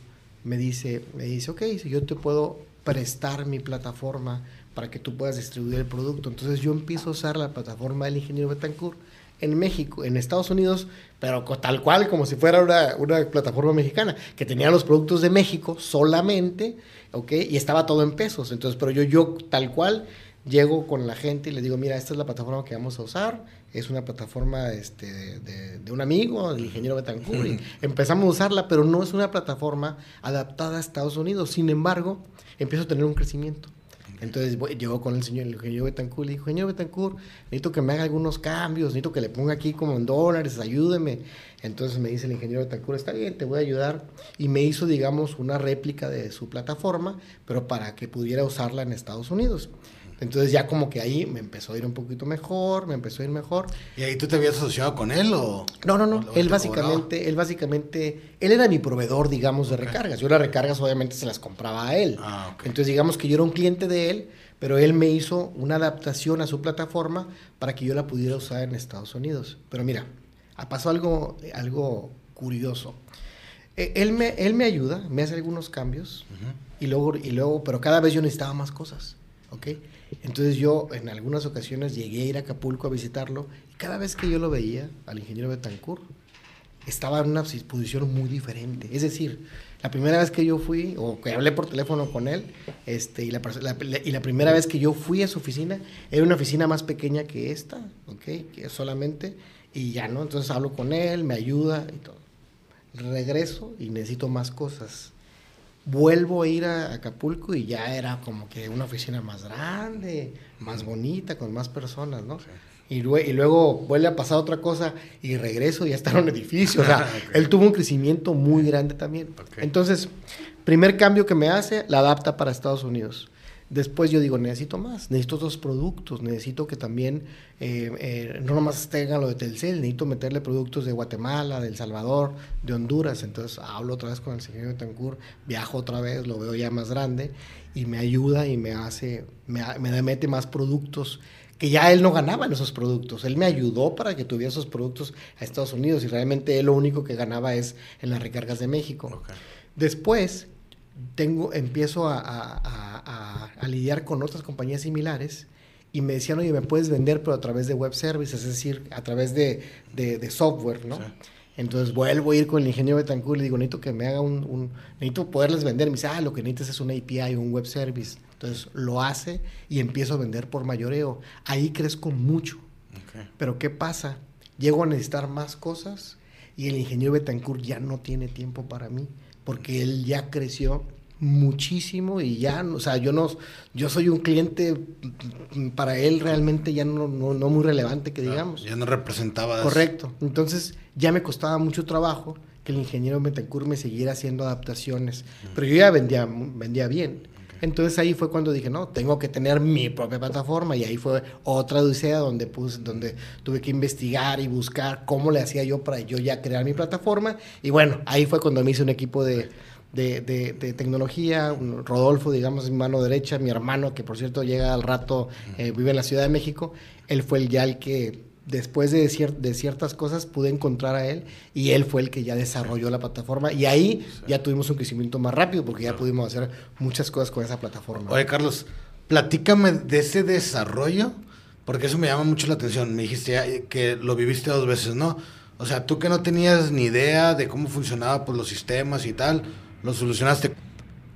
me dice, me dice, ok, si yo te puedo prestar mi plataforma para que tú puedas distribuir el producto. Entonces yo empiezo a usar la plataforma del ingeniero Betancourt en México, en Estados Unidos, pero tal cual, como si fuera una, una, plataforma mexicana, que tenía los productos de México solamente, ¿ok? Y estaba todo en pesos. Entonces, pero yo, yo tal cual, llego con la gente y le digo, mira, esta es la plataforma que vamos a usar, es una plataforma este, de, de, un amigo, del ingeniero Betancourt, y [laughs] empezamos a usarla, pero no es una plataforma adaptada a Estados Unidos. Sin embargo, empiezo a tener un crecimiento. Entonces llegó con el señor, el ingeniero Betancourt, le dijo, ingeniero Betancourt, necesito que me haga algunos cambios, necesito que le ponga aquí como en dólares, ayúdeme. Entonces me dice el ingeniero Betancourt, está bien, te voy a ayudar. Y me hizo, digamos, una réplica de su plataforma, pero para que pudiera usarla en Estados Unidos. Entonces ya como que ahí me empezó a ir un poquito mejor, me empezó a ir mejor. ¿Y ahí tú te habías asociado con él o...? No, no, no. él básicamente, él básicamente, él era mi proveedor, digamos, de recargas. Yo las recargas obviamente se las compraba a él. Ah, Entonces digamos que yo era un cliente de él, pero él me hizo una adaptación a su plataforma para que yo la pudiera usar en Estados Unidos. Pero mira, pasó algo, algo curioso. E, él me, él me ayuda, me hace algunos cambios y, luego, y luego, pero cada vez yo necesitaba más cosas. ¿ok? Entonces yo en algunas ocasiones llegué a ir a Acapulco a visitarlo y cada vez que yo lo veía, al ingeniero Betancourt, estaba en una posición muy diferente. Es decir, la primera vez que yo fui, o que hablé por teléfono con él, este, y, la, y la primera vez que yo fui a su oficina, era una oficina más pequeña que esta, ¿ok? Que solamente, y ya, ¿no? Entonces hablo con él, me ayuda y todo. Regreso y necesito más cosas. Vuelvo a ir a Acapulco y ya era como que una oficina más grande, más bonita, con más personas, ¿no? Y, luego, vuelve a pasar otra cosa y regreso y ya está en un edificio. O sea, [laughs] él tuvo un crecimiento muy grande también. Entonces, primer cambio que me hace, la adapta para Estados Unidos. Después yo digo, necesito más, necesito otros productos, necesito que también eh, eh, no nomás tengan lo de Telcel, necesito meterle productos de Guatemala, de El Salvador, de Honduras. Entonces hablo otra vez con el señor Betancourt, viajo otra vez, lo veo ya más grande y me ayuda y me hace, me, me mete más productos que ya él no ganaba en esos productos. Él me ayudó para que tuviera esos productos a Estados Unidos y realmente él lo único que ganaba es en las recargas de México. Después tengo, empiezo a, lidiar con otras compañías similares y me decían, oye, me puedes vender, pero a través de web services, es decir, a través de, software, ¿no? Entonces vuelvo a ir con el ingeniero Betancourt y le digo, necesito que me haga un, necesito poderles vender. Me dice, ah, lo que necesitas es una API, un web service. Entonces lo hace y empiezo a vender por mayoreo. Ahí crezco mucho. Pero ¿qué pasa? Llego a necesitar más cosas y el ingeniero Betancourt ya no tiene tiempo para mí porque él ya creció muchísimo y ya, o sea, yo no, yo soy un cliente para él realmente ya no, no, muy relevante que digamos. ya no representaba. Correcto. Entonces ya me costaba mucho trabajo que el ingeniero Betancourt me siguiera haciendo adaptaciones, pero yo ya vendía, vendía bien. Entonces ahí fue cuando dije, no, tengo que tener mi propia plataforma y ahí fue otra odisea donde, puse, donde tuve que investigar y buscar cómo le hacía yo para yo ya crear mi plataforma. Y bueno, ahí fue cuando me hice un equipo de, de, tecnología, Rodolfo, digamos, mi mano derecha, mi hermano, que por cierto llega al rato, eh, vive en la Ciudad de México, él fue el ya el que después de, de ciertas cosas pude encontrar a él y él fue el que ya desarrolló la plataforma y ahí ya tuvimos un crecimiento más rápido porque ya pudimos hacer muchas cosas con esa plataforma. Oye, Carlos, platícame de ese desarrollo porque eso me llama mucho la atención. Me dijiste que lo viviste dos veces, ¿no? O sea, tú que no tenías ni idea de cómo funcionaban pues, los sistemas y tal, lo solucionaste.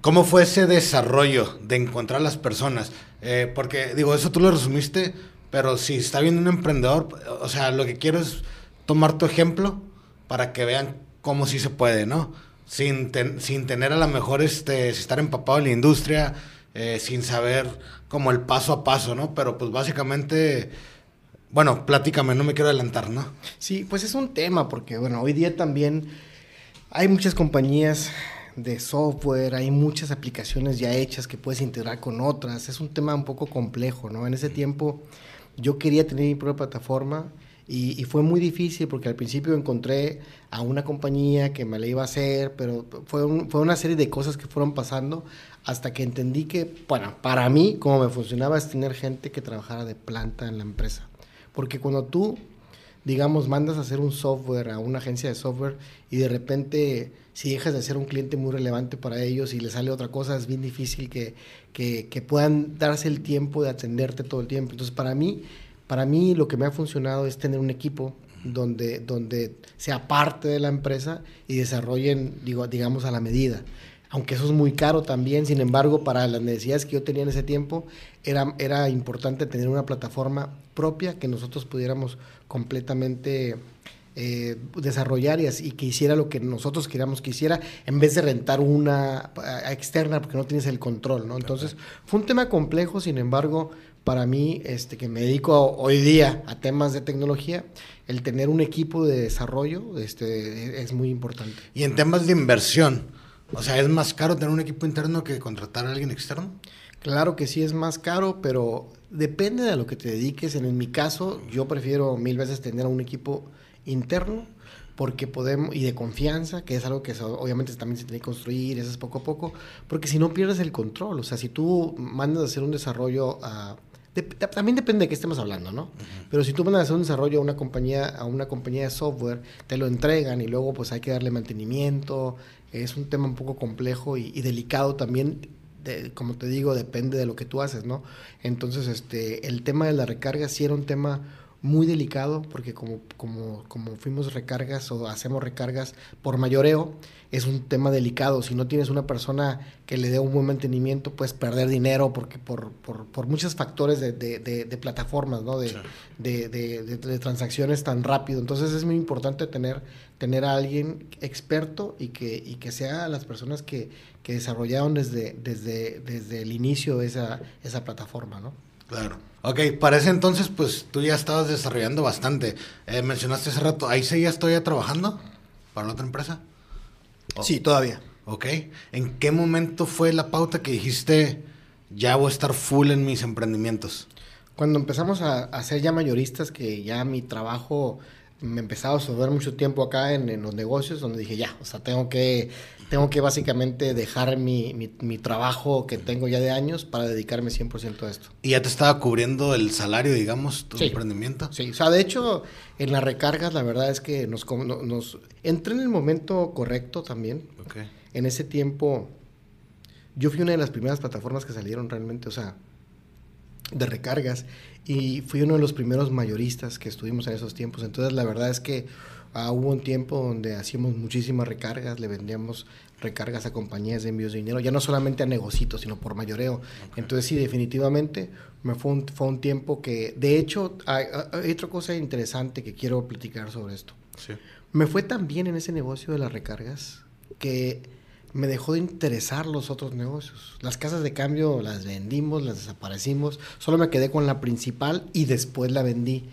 ¿Cómo fue ese desarrollo de encontrar las personas? Eh, porque, digo, eso tú lo resumiste pero si está viendo un emprendedor, o sea, lo que quiero es tomar tu ejemplo para que vean cómo sí se puede, ¿no? Sin, sin tener a lo mejor este, estar empapado en la industria, eh, sin saber como el paso a paso, ¿no? Pero pues básicamente, bueno, platícame, no me quiero adelantar, ¿no? Sí, pues es un tema, porque bueno, hoy día también hay muchas compañías de software, hay muchas aplicaciones ya hechas que puedes integrar con otras, es un tema un poco complejo, ¿no? En ese tiempo yo quería tener mi propia plataforma y, fue muy difícil porque al principio encontré a una compañía que me la iba a hacer, pero fue, fue una serie de cosas que fueron pasando hasta que entendí que, bueno, para mí, como me funcionaba es tener gente que trabajara de planta en la empresa. Porque cuando tú, digamos, mandas a hacer un software a una agencia de software y de repente si dejas de ser un cliente muy relevante para ellos y le sale otra cosa, es bien difícil que, que, puedan darse el tiempo de atenderte todo el tiempo. Entonces, para mí, para mí lo que me ha funcionado es tener un equipo donde, donde sea parte de la empresa y desarrollen, digo, digamos, a la medida. Aunque eso es muy caro también, sin embargo, para las necesidades que yo tenía en ese tiempo, era, era importante tener una plataforma propia que nosotros pudiéramos completamente eh, desarrollar y, y, que hiciera lo que nosotros queríamos que hiciera, en vez de rentar una externa porque no tienes el control, ¿no? Entonces, fue un tema complejo, sin embargo, para mí, este, que me dedico hoy día a temas de tecnología, el tener un equipo de desarrollo este, es muy importante. Y en temas de inversión, o sea, ¿es más caro tener un equipo interno que contratar a alguien externo? Claro que sí es más caro, pero depende de lo que te dediques. En, mi caso, yo prefiero mil veces tener un equipo interno porque podemos y de confianza, que es algo que obviamente también se tiene que construir, eso es poco a poco, porque si no pierdes el control, o sea, si tú mandas a hacer un desarrollo a también depende de qué estemos hablando, ¿no? Pero si tú mandas a hacer un desarrollo a una compañía a una compañía de software, te lo entregan y luego pues hay que darle mantenimiento, es un tema un poco complejo y, delicado también como te digo, depende de lo que tú haces, ¿no? Entonces, este, el tema de la recarga sí era un tema muy delicado porque como, como, como fuimos recargas o hacemos recargas por mayoreo, es un tema delicado. Si no tienes una persona que le dé un buen mantenimiento, puedes perder dinero porque por, por, por muchos factores de, de, de, plataformas, ¿no? De, de, transacciones tan rápido. Entonces es muy importante tener, tener a alguien experto y que, y que sea las personas que, que desarrollaron desde, desde, desde el inicio esa, esa plataforma, ¿no? Claro. Ok, para ese entonces, pues tú ya estabas desarrollando bastante. Eh, mencionaste hace rato, ¿ahí seguías todavía trabajando para la otra empresa? Sí, todavía. Ok. ¿En qué momento fue la pauta que dijiste, ya voy a estar full en mis emprendimientos? Cuando empezamos a, a ser ya mayoristas, que ya mi trabajo me empezaba a sobrar mucho tiempo acá en, en, los negocios, donde dije, ya, o sea, tengo que tengo que básicamente dejar mi, mi, trabajo que tengo ya de años para dedicarme 100% a esto. ¿Y ya te estaba cubriendo el salario, digamos, tu emprendimiento? Sí, o sea, de hecho, en las recargas la verdad es que nos, nos entré en el momento correcto también. Okay. En ese tiempo, yo fui una de las primeras plataformas que salieron realmente, o sea, de recargas, y fui uno de los primeros mayoristas que estuvimos en esos tiempos. Entonces, la verdad es que Ah, hubo un tiempo donde hacíamos muchísimas recargas, le vendíamos recargas a compañías de envíos de dinero, ya no solamente a negocios, sino por mayoreo. Entonces sí, definitivamente me fue un, fue un tiempo que, de hecho, hay, otra cosa interesante que quiero platicar sobre esto. Me fue tan bien en ese negocio de las recargas que me dejó de interesar los otros negocios. Las casas de cambio las vendimos, las desaparecimos, solo me quedé con la principal y después la vendí.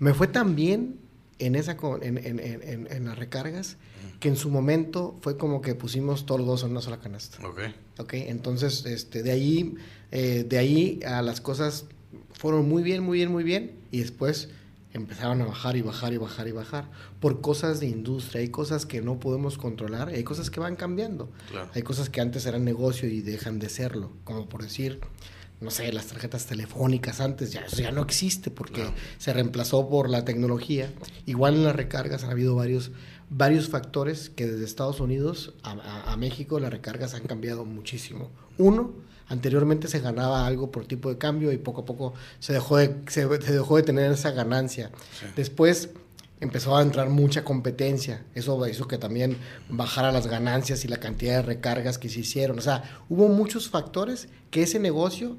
Me fue tan bien en, esa, en, en, en, en, las recargas, que en su momento fue como que pusimos todos los dos en una sola canasta. Ok. Ok, entonces este, de, ahí, eh, de ahí a las cosas fueron muy bien, muy bien, muy bien, y después empezaron a bajar y bajar y bajar y bajar por cosas de industria. Hay cosas que no podemos controlar, hay cosas que van cambiando. Hay cosas que antes eran negocio y dejan de serlo, como por decir no sé, las tarjetas telefónicas antes, ya eso ya no existe porque se reemplazó por la tecnología. Igual en las recargas han habido varios, varios factores que desde Estados Unidos a, México las recargas han cambiado muchísimo. Uno, anteriormente se ganaba algo por tipo de cambio y poco a poco se dejó de, se, dejó de tener esa ganancia. Después empezó a entrar mucha competencia. Eso hizo que también bajara las ganancias y la cantidad de recargas que se hicieron. O sea, hubo muchos factores que ese negocio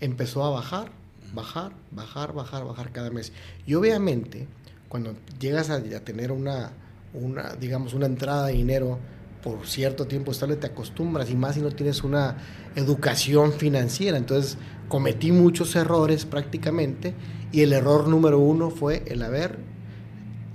empezó a bajar, bajar, bajar, bajar, bajar cada mes. Y obviamente, cuando llegas a, tener una, una, digamos, una entrada de dinero por cierto tiempo estable, te acostumbras y más si no tienes una educación financiera. Entonces, cometí muchos errores prácticamente y el error número uno fue el haber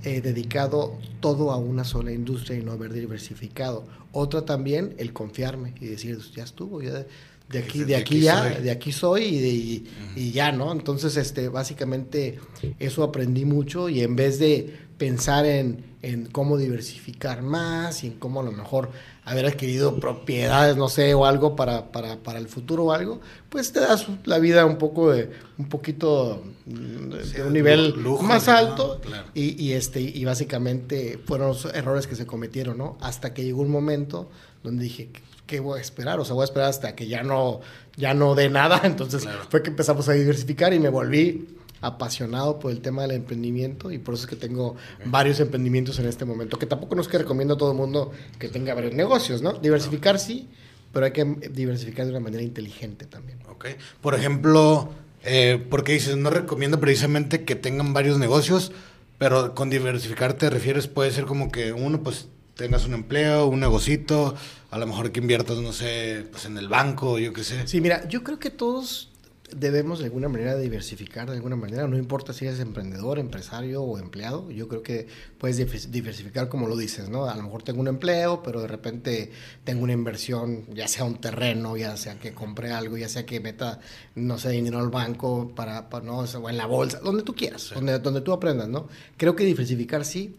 eh, dedicado todo a una sola industria y no haber diversificado. Otra también, el confiarme y decir, ya estuvo, ya de aquí, de aquí, ya, de aquí soy y, y, ya, ¿no? Entonces, este, básicamente eso aprendí mucho y en vez de pensar en, en, cómo diversificar más y en cómo a lo mejor haber adquirido propiedades, no sé, o algo para, para, para el futuro o algo, pues te das la vida un poco de, un poquito de un nivel más alto y, y, este, y básicamente fueron los errores que se cometieron, ¿no? Hasta que llegó un momento donde dije, ¿qué voy a esperar? O sea, voy a esperar hasta que ya no, ya no dé nada. [laughs] Entonces fue que empezamos a diversificar y me volví apasionado por el tema del emprendimiento y por eso es que tengo varios emprendimientos en este momento, que tampoco no es que recomiendo a todo el mundo que tenga varios negocios, ¿no? Diversificar sí, pero hay que diversificar de una manera inteligente también. Ok. Por ejemplo, eh, porque dices, no recomiendo precisamente que tengan varios negocios, pero con diversificar te refieres, puede ser como que uno, pues tengas un empleo, un negocito, a lo mejor que inviertas, no sé, pues en el banco, yo qué sé. Sí, mira, yo creo que todos debemos de alguna manera diversificar, de alguna manera, no importa si eres emprendedor, empresario o empleado, yo creo que puedes diversificar como lo dices, ¿no? A lo mejor tengo un empleo, pero de repente tengo una inversión, ya sea un terreno, ya sea que compre algo, ya sea que meta, no sé, dinero al banco para, no, o en la bolsa, donde tú quieras, donde, donde tú aprendas, ¿no? Creo que diversificar sí,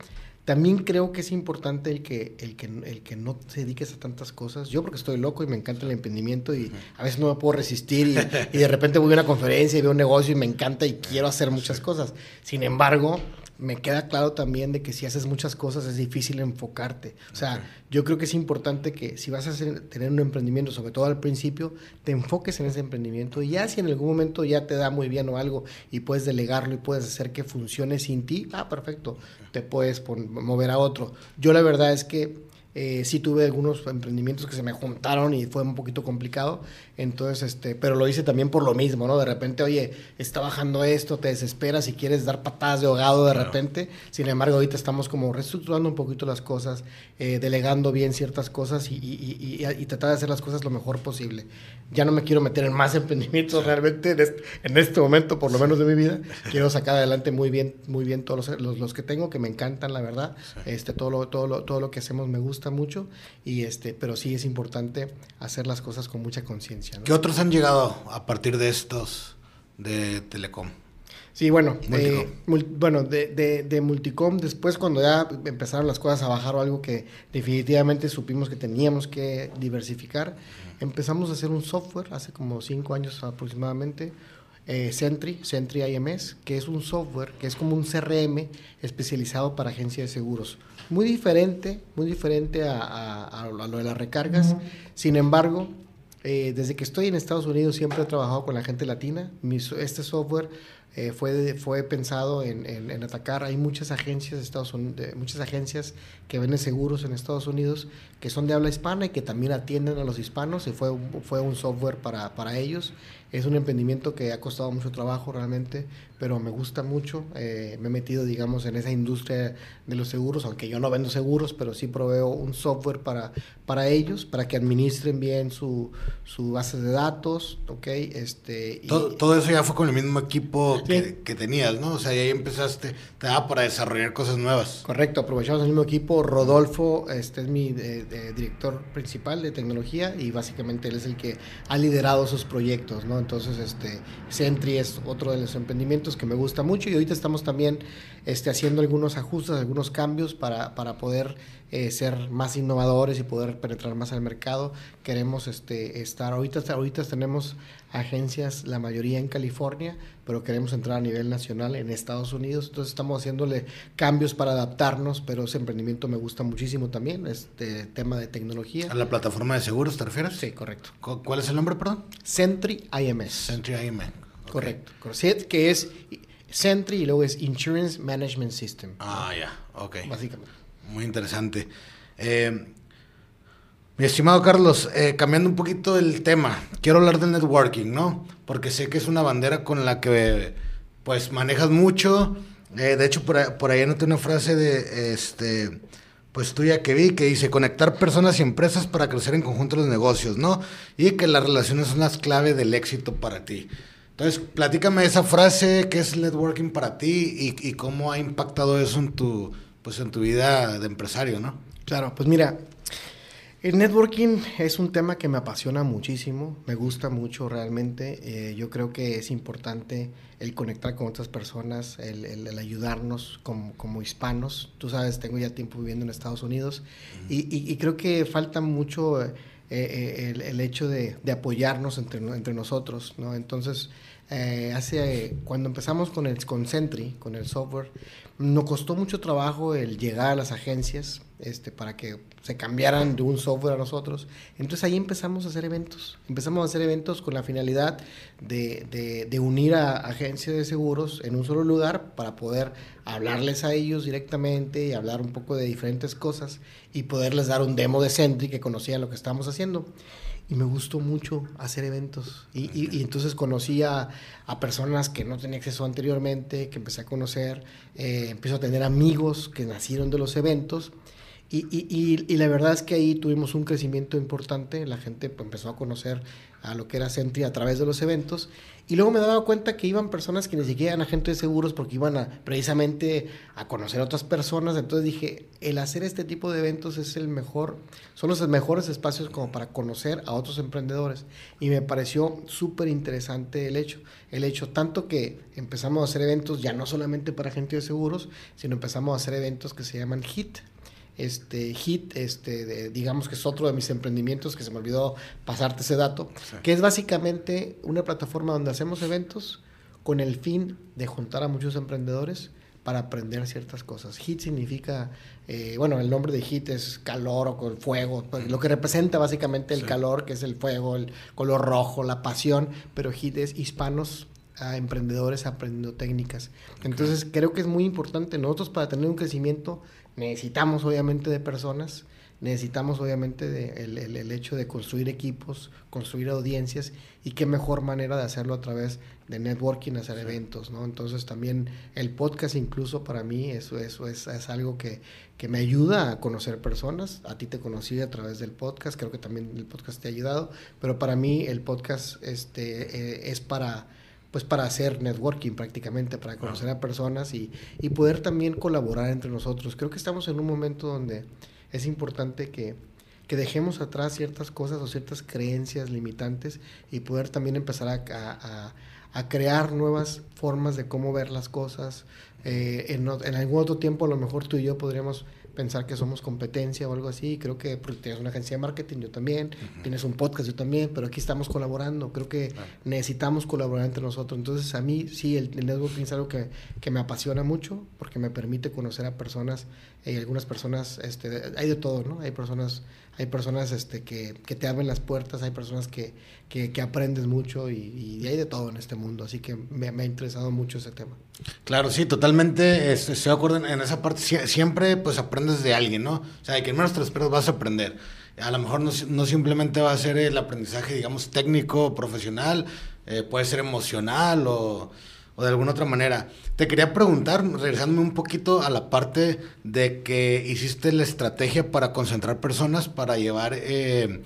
también creo que es importante el que, el que, el que no te dediques a tantas cosas. Yo porque estoy loco y me encanta el emprendimiento y a veces no me puedo resistir y, [laughs] y, de repente voy a una conferencia y veo un negocio y me encanta y quiero hacer muchas cosas. Sin embargo, me queda claro también de que si haces muchas cosas es difícil enfocarte. O sea, yo creo que es importante que si vas a tener un emprendimiento, sobre todo al principio, te enfoques en ese emprendimiento y ya si en algún momento ya te da muy bien o algo y puedes delegarlo y puedes hacer que funcione sin ti, ah, perfecto, te puedes mover a otro. Yo la verdad es que eh, sí tuve algunos emprendimientos que se me juntaron y fue un poquito complicado. Entonces, este, pero lo hice también por lo mismo, ¿no? De repente, oye, está bajando esto, te desesperas y quieres dar patadas de ahogado de repente. Sin embargo, ahorita estamos como reestructurando un poquito las cosas, eh, delegando bien ciertas cosas y, y, y, tratar de hacer las cosas lo mejor posible. Ya no me quiero meter en más emprendimientos realmente en este, momento, por lo menos de mi vida. [laughs] Quiero sacar adelante muy bien, muy bien todos los, los, que tengo, que me encantan, la verdad. Este, todo, lo, todo, lo, todo lo que hacemos me gusta mucho, y este, pero sí es importante hacer las cosas con mucha conciencia. ¿Qué otros han llegado a partir de estos de Telecom? Sí, bueno, eh, bueno, de, de, Multicom, después cuando ya empezaron las cosas a bajar o algo que definitivamente supimos que teníamos que diversificar, empezamos a hacer un software hace como cinco años aproximadamente, eh, Sentry, Sentry IMS, que es un software que es como un CRM especializado para agencias de seguros. Muy diferente, muy diferente a, lo de las recargas. Sin embargo, eh, desde que estoy en Estados Unidos siempre he trabajado con la gente latina. este software eh, fue, fue pensado en, en, atacar. Hay muchas agencias, de Estados Unidos, muchas agencias que venden seguros en Estados Unidos que son de habla hispana y que también atienden a los hispanos y fue, fue un software para, para ellos. Es un emprendimiento que ha costado mucho trabajo realmente, pero me gusta mucho. Eh, me he metido, digamos, en esa industria de los seguros, aunque yo no vendo seguros, pero sí proveo un software para, para ellos, para que administren bien su, su base de datos, ¿ok? Este, todo, todo, eso ya fue con el mismo equipo que, que, tenías, ¿no? O sea, ahí empezaste, te daba para desarrollar cosas nuevas. Correcto, aprovechamos el mismo equipo. Rodolfo, este es mi eh, director principal de tecnología y básicamente él es el que ha liderado esos proyectos, ¿no? Entonces, este, Sentry es otro de los emprendimientos que me gusta mucho y ahorita estamos también este, haciendo algunos ajustes, algunos cambios para, para poder eh, ser más innovadores y poder penetrar más al mercado. Queremos este, estar, ahorita, ahorita tenemos agencias, la mayoría en California, pero queremos entrar a nivel nacional en Estados Unidos. Entonces estamos haciéndole cambios para adaptarnos, pero ese emprendimiento me gusta muchísimo también, este tema de tecnología. ¿A la plataforma de seguros te refieres? Sí, correcto. ¿Cuál es el nombre, perdón? Sentry IMS. Sentry IMS. Correcto. Que es Sentry y luego es Insurance Management System. Ah, ya, ok. Básicamente. Muy interesante. Eh, mi estimado Carlos, eh, cambiando un poquito el tema, quiero hablar del networking, ¿no? Porque sé que es una bandera con la que pues manejas mucho. Eh, de hecho, por, por ahí anoté una frase de este pues tuya que vi que dice conectar personas y empresas para crecer en conjunto los negocios, ¿no? Y que las relaciones son las clave del éxito para ti. Entonces, platícame esa frase, qué es networking para ti y, cómo ha impactado eso en tu, pues en tu vida de empresario, ¿no? Claro, pues mira, el networking es un tema que me apasiona muchísimo, me gusta mucho realmente. Eh, yo creo que es importante el conectar con otras personas, el, ayudarnos como, como, hispanos. Tú sabes, tengo ya tiempo viviendo en Estados Unidos y, creo que falta mucho eh, eh, el, hecho de, apoyarnos entre, entre nosotros, ¿no? Entonces, hace, cuando empezamos con el con Sentry, con el software, nos costó mucho trabajo el llegar a las agencias este, para que se cambiaran de un software a nosotros. Entonces ahí empezamos a hacer eventos. Empezamos a hacer eventos con la finalidad de, de, unir a agencias de seguros en un solo lugar para poder hablarles a ellos directamente y hablar un poco de diferentes cosas y poderles dar un demo de Sentry que conocían lo que estábamos haciendo y me gustó mucho hacer eventos. Y, y, entonces conocí a, a, personas que no tenía acceso anteriormente, que empecé a conocer, eh, empecé a tener amigos que nacieron de los eventos y, y, y, la verdad es que ahí tuvimos un crecimiento importante, la gente pues, empezó a conocer a lo que era Sentry a través de los eventos y luego me daba cuenta que iban personas que ni siquiera eran agentes de seguros porque iban precisamente a conocer a otras personas, entonces dije, el hacer este tipo de eventos es el mejor, son los mejores espacios como para conocer a otros emprendedores y me pareció súper interesante el hecho, el hecho tanto que empezamos a hacer eventos ya no solamente para agentes de seguros, sino empezamos a hacer eventos que se llaman HIT, este Hit, este, digamos que es otro de mis emprendimientos que se me olvidó pasarte ese dato, que es básicamente una plataforma donde hacemos eventos con el fin de juntar a muchos emprendedores para aprender ciertas cosas. HIT significa, eh, bueno, el nombre de HIT es calor o con fuego, pues, lo que representa básicamente el calor, que es el fuego, el color rojo, la pasión, pero HIT es hispanos a emprendedores aprendiendo técnicas. Entonces creo que es muy importante, nosotros para tener un crecimiento necesitamos obviamente de personas, necesitamos obviamente de el, el, hecho de construir equipos, construir audiencias y qué mejor manera de hacerlo a través de networking, hacer eventos, ¿no? Entonces también el podcast incluso para mí eso, eso es, es algo que, que, me ayuda a conocer personas. A ti te conocí a través del podcast, creo que también el podcast te ha ayudado, pero para mí el podcast este, eh, es para pues para hacer networking prácticamente, para conocer a personas y, y poder también colaborar entre nosotros. Creo que estamos en un momento donde es importante que, dejemos atrás ciertas cosas o ciertas creencias limitantes y poder también empezar a, a, crear nuevas formas de cómo ver las cosas. Eh, en, en, algún otro tiempo a lo mejor tú y yo podríamos pensar que somos competencia o algo así. Creo que tienes una agencia de marketing, yo también, tienes un podcast, yo también, pero aquí estamos colaborando. Creo que necesitamos colaborar entre nosotros. Entonces, a mí sí, el, networking es algo que, que, me apasiona mucho porque me permite conocer a personas y algunas personas, este, hay de todo, ¿no? Hay personas hay personas este, que, que, te abren las puertas, hay personas que, que, aprendes mucho y, hay de todo en este mundo, así que me, me ha interesado mucho ese tema. Claro, sí, totalmente, estoy de acuerdo en esa parte, siempre pues aprendes de alguien, ¿no? O sea, de que en menos te esperas vas a aprender. A lo mejor no, no, simplemente va a ser el aprendizaje, digamos, técnico, profesional, eh, puede ser emocional o o de alguna otra manera. Te quería preguntar, regresándome un poquito a la parte de que hiciste la estrategia para concentrar personas, para llevar eh,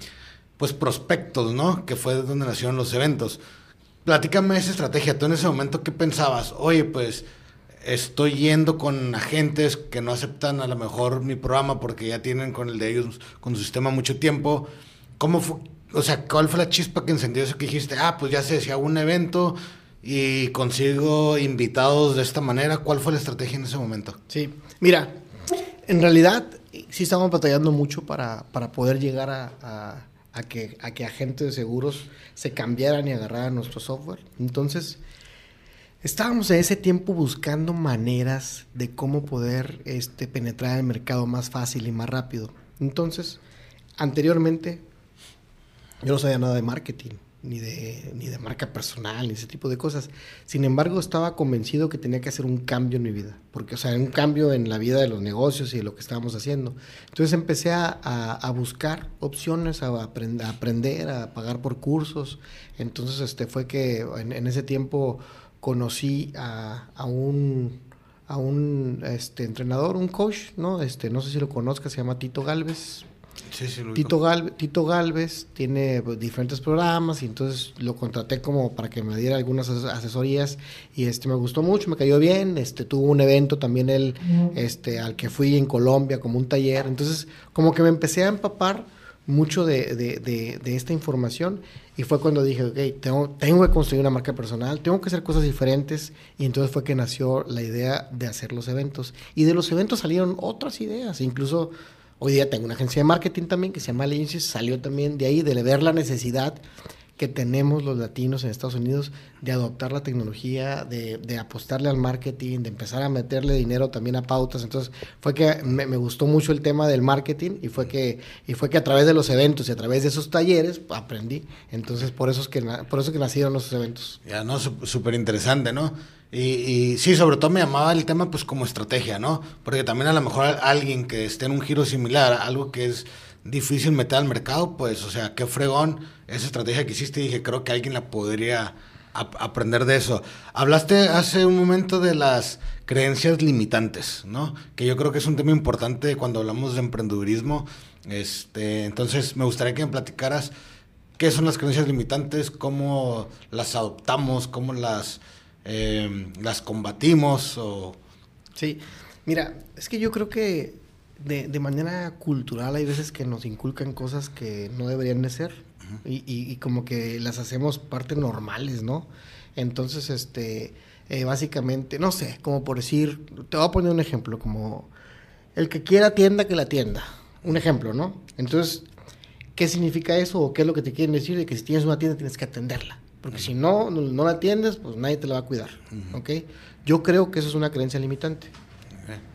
pues prospectos, ¿no? Que fue donde nacieron los eventos. Platícame esa estrategia. Tú en ese momento, ¿qué pensabas? Oye, pues estoy yendo con agentes que no aceptan a lo mejor mi programa porque ya tienen con el de ellos, con su sistema mucho tiempo. ¿Cómo fue? O sea, ¿cuál fue la chispa que encendió eso que dijiste? Ah, pues ya sé, si hago un evento y consigo invitados de esta manera. ¿Cuál fue la estrategia en ese momento? Sí, mira, en realidad sí estamos batallando mucho para, para poder llegar a, a, que, a que agentes de seguros se cambiaran y agarraran nuestro software. Entonces, estábamos en ese tiempo buscando maneras de cómo poder este, penetrar el mercado más fácil y más rápido. Entonces, anteriormente, yo no sabía nada de marketing ni de, ni de marca personal, ni ese tipo de cosas. Sin embargo, estaba convencido que tenía que hacer un cambio en mi vida, porque, o sea, un cambio en la vida de los negocios y de lo que estábamos haciendo. Entonces empecé a, a, buscar opciones, a, aprender, a aprender, a pagar por cursos. Entonces, este, fue que en, ese tiempo conocí a, a un a un este, entrenador, un coach, ¿no? Este, no sé si lo conozcas, se llama Tito Galvez, Tito, Tito Galvez tiene pues, diferentes programas y entonces lo contraté como para que me diera algunas asesorías y este me gustó mucho, me cayó bien, este tuvo un evento también él este al que fui en Colombia como un taller, entonces como que me empecé a empapar mucho de, de, de, esta información y fue cuando dije, ok, tengo, tengo que construir una marca personal, tengo que hacer cosas diferentes y entonces fue que nació la idea de hacer los eventos. Y de los eventos salieron otras ideas, incluso Hoy día tengo una agencia de marketing también que se llama Agencies, salió también de ahí, de ver la necesidad que tenemos los latinos en Estados Unidos de adoptar la tecnología, de, apostarle al marketing, de empezar a meterle dinero también a pautas. Entonces fue que me, gustó mucho el tema del marketing y fue que y fue que a través de los eventos y a través de esos talleres aprendí. Entonces por eso es que por eso que nacieron esos eventos. Ya no súper interesante, ¿no? Y, sí, sobre todo me llamaba el tema pues como estrategia, ¿no? Porque también a lo mejor alguien que esté en un giro similar, algo que es difícil meter al mercado, pues, o sea, qué fregón esa estrategia que hiciste y dije, creo que alguien la podría aprender de eso. Hablaste hace un momento de las creencias limitantes, ¿no? Que yo creo que es un tema importante cuando hablamos de emprendedurismo. Este, entonces, me gustaría que me platicaras qué son las creencias limitantes, cómo las adoptamos, cómo las eh, las combatimos o... Sí, mira, es que yo creo que de, de, manera cultural hay veces que nos inculcan cosas que no deberían de ser y, y, como que las hacemos parte normales, ¿no? Entonces, este, eh, básicamente, no sé, como por decir, te voy a poner un ejemplo, como el que quiera tienda, que la tienda. Un ejemplo, ¿no? Entonces, ¿qué significa eso o qué es lo que te quieren decir de que si tienes una tienda tienes que atenderla? Porque si no, no, la atiendes, pues nadie te la va a cuidar. ¿Ok? Yo creo que eso es una creencia limitante.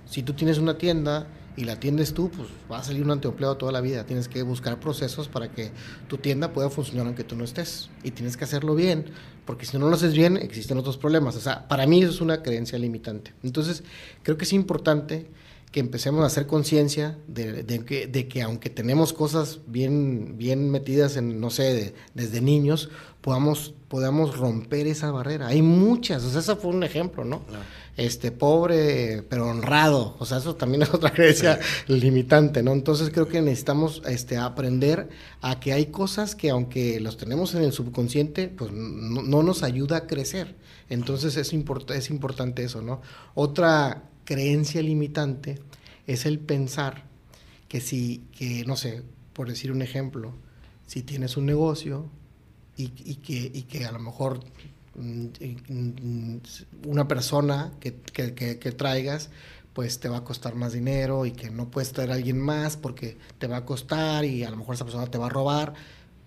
Si tú tienes una tienda y la atiendes tú, pues va a salir un anteempleado toda la vida. Tienes que buscar procesos para que tu tienda pueda funcionar aunque tú no estés. Y tienes que hacerlo bien, porque si no lo haces bien, existen otros problemas. O sea, para mí eso es una creencia limitante. Entonces, creo que es importante que empecemos a hacer conciencia de, que, de, que, aunque tenemos cosas bien, bien metidas en, no sé, desde niños, podamos, podamos romper esa barrera. Hay muchas, o sea, eso fue un ejemplo, ¿no? Este, pobre, pero honrado, o sea, eso también [laughs] es otra creencia limitante, ¿no? Entonces creo que necesitamos este, aprender a que hay cosas que aunque los tenemos en el subconsciente, pues no, no nos ayuda a crecer. Entonces es, import es importante eso, ¿no? Otra creencia limitante es el pensar que si, que no sé, por decir un ejemplo, si tienes un negocio y, que, y que a lo mejor mm, mm, una persona que, que, traigas, pues te va a costar más dinero y que no puedes traer a alguien más porque te va a costar y a lo mejor esa persona te va a robar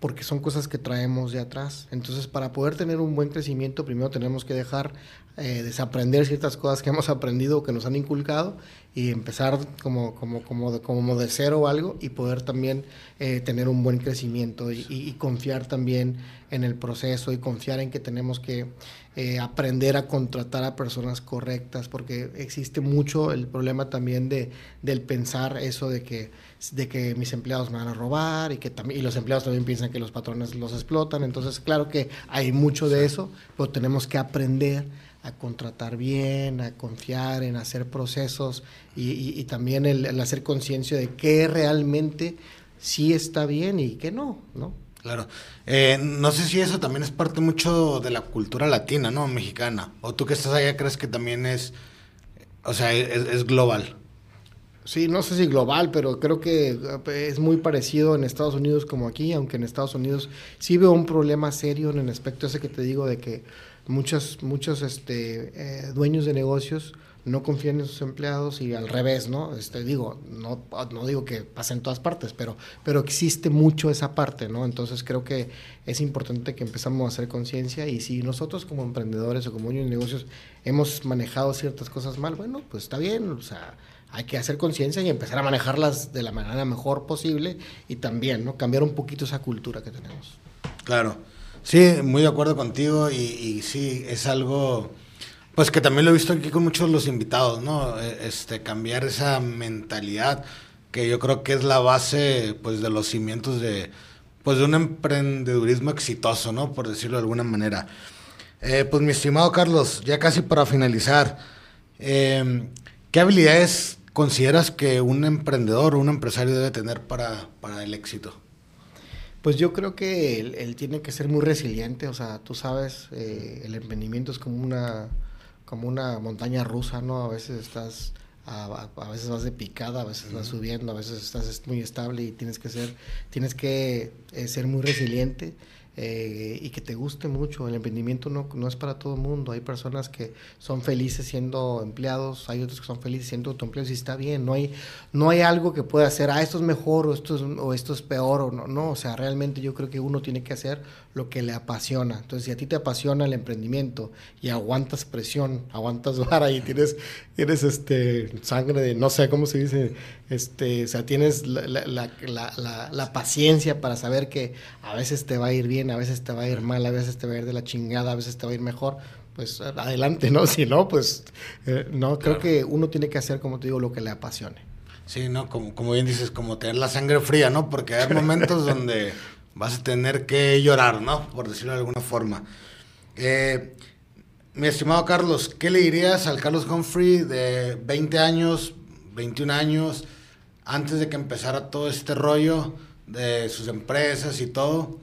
porque son cosas que traemos de atrás. Entonces, para poder tener un buen crecimiento, primero tenemos que dejar eh, desaprender ciertas cosas que hemos aprendido, que nos han inculcado, y empezar como, como, como, de, como de cero o algo, y poder también eh, tener un buen crecimiento y, confiar también en el proceso y confiar en que tenemos que eh, aprender a contratar a personas correctas, porque existe mucho el problema también de, del pensar eso de que de que mis empleados me van a robar y que también y los empleados también piensan que los patrones los explotan. Entonces, claro que hay mucho de eso, pero tenemos que aprender a contratar bien, a confiar en hacer procesos y, también el, hacer conciencia de qué realmente sí está bien y qué no, ¿no? Claro. Eh, no sé si eso también es parte mucho de la cultura latina, ¿no? Mexicana. O tú que estás allá crees que también es, o sea, es global. Sí, no sé si global, pero creo que eh, es muy parecido en Estados Unidos como aquí, aunque en Estados Unidos sí veo un problema serio en el aspecto ese que te digo de que muchos, muchos este, eh, dueños de negocios no confían en sus empleados y al revés, ¿no? Este, digo, no, no digo que pase en todas partes, pero, pero existe mucho esa parte, ¿no? Entonces creo que es importante que empezamos a hacer conciencia y si nosotros como emprendedores o como dueños de negocios hemos manejado ciertas cosas mal, bueno, pues está bien, o sea, hay que hacer conciencia y empezar a manejarlas de la manera mejor posible y también, ¿no? Cambiar un poquito esa cultura que tenemos. Claro. Sí, muy de acuerdo contigo y, sí, es algo, pues que también lo he visto aquí con muchos los invitados, ¿no? E, este, cambiar esa mentalidad que yo creo que es la base, pues, de los cimientos de, pues, de un emprendedurismo exitoso, ¿no? Por decirlo de alguna manera. Eh, pues, mi estimado Carlos, ya casi para finalizar, eh, ¿qué habilidades consideras que un emprendedor o un empresario debe tener para, para el éxito? Pues yo creo que él, tiene que ser muy resiliente, o sea, tú sabes, eh, el emprendimiento es como una, como una montaña rusa, ¿no? A veces estás, a, veces vas de picada, a veces vas subiendo, a veces estás muy estable y tienes que ser, tienes que eh, ser muy resiliente eh, y que te guste mucho. El emprendimiento no, no es para todo el mundo. Hay personas que son felices siendo empleados, hay otros que son felices siendo autoempleados y está bien. No hay, no hay algo que pueda hacer, ah, esto es mejor o esto es, o esto es peor o no. No, o sea, realmente yo creo que uno tiene que hacer lo que le apasiona. Entonces, si a ti te apasiona el emprendimiento y aguantas presión, aguantas [laughs] vara y tienes, tienes este, sangre de, no sé cómo se dice, este, o sea, tienes la, la, la, la paciencia para saber que a veces te va a ir bien a veces te va a ir mal, a veces te va a ir de la chingada, a veces te va a ir mejor, pues adelante, ¿no? [laughs] Si no, pues eh, no, creo que uno tiene que hacer, como te digo, lo que le apasione. Sí, ¿no? Como, como bien dices, como tener la sangre fría, ¿no? Porque hay momentos [laughs] donde vas a tener que llorar, ¿no? Por decirlo de alguna forma. Eh, mi estimado Carlos, ¿qué le dirías al Carlos Humphrey de 20 años, 21 años, antes de que empezara todo este rollo de sus empresas y todo?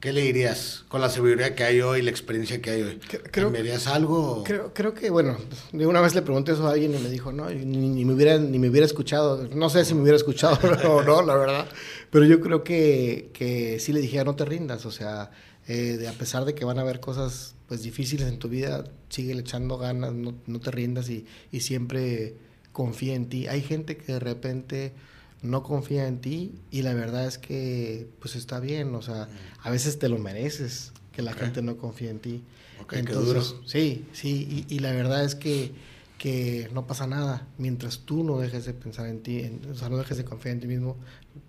¿Qué le dirías con la seguridad que hay hoy, la experiencia que hay hoy? Creo, ¿Cambiarías algo? Creo, creo que, bueno, de una vez le pregunté eso a alguien y me dijo, no, ni, me, hubiera, ni me hubiera escuchado. No sé si me hubiera escuchado [laughs] o no, la verdad. Pero yo creo que, que sí le dije, no te rindas. O sea, eh, a pesar de que van a haber cosas pues difíciles en tu vida, sigue echando ganas, no, no te rindas y, y siempre confía en ti. Hay gente que de repente no confía en ti y la verdad es que pues está bien, o sea, a veces te lo mereces, que la gente no confía en ti. Entonces, duro. sí, sí, y, y la verdad es que, que no pasa nada. Mientras tú no dejes de pensar en ti, en- o sea, no dejes de confiar en ti mismo,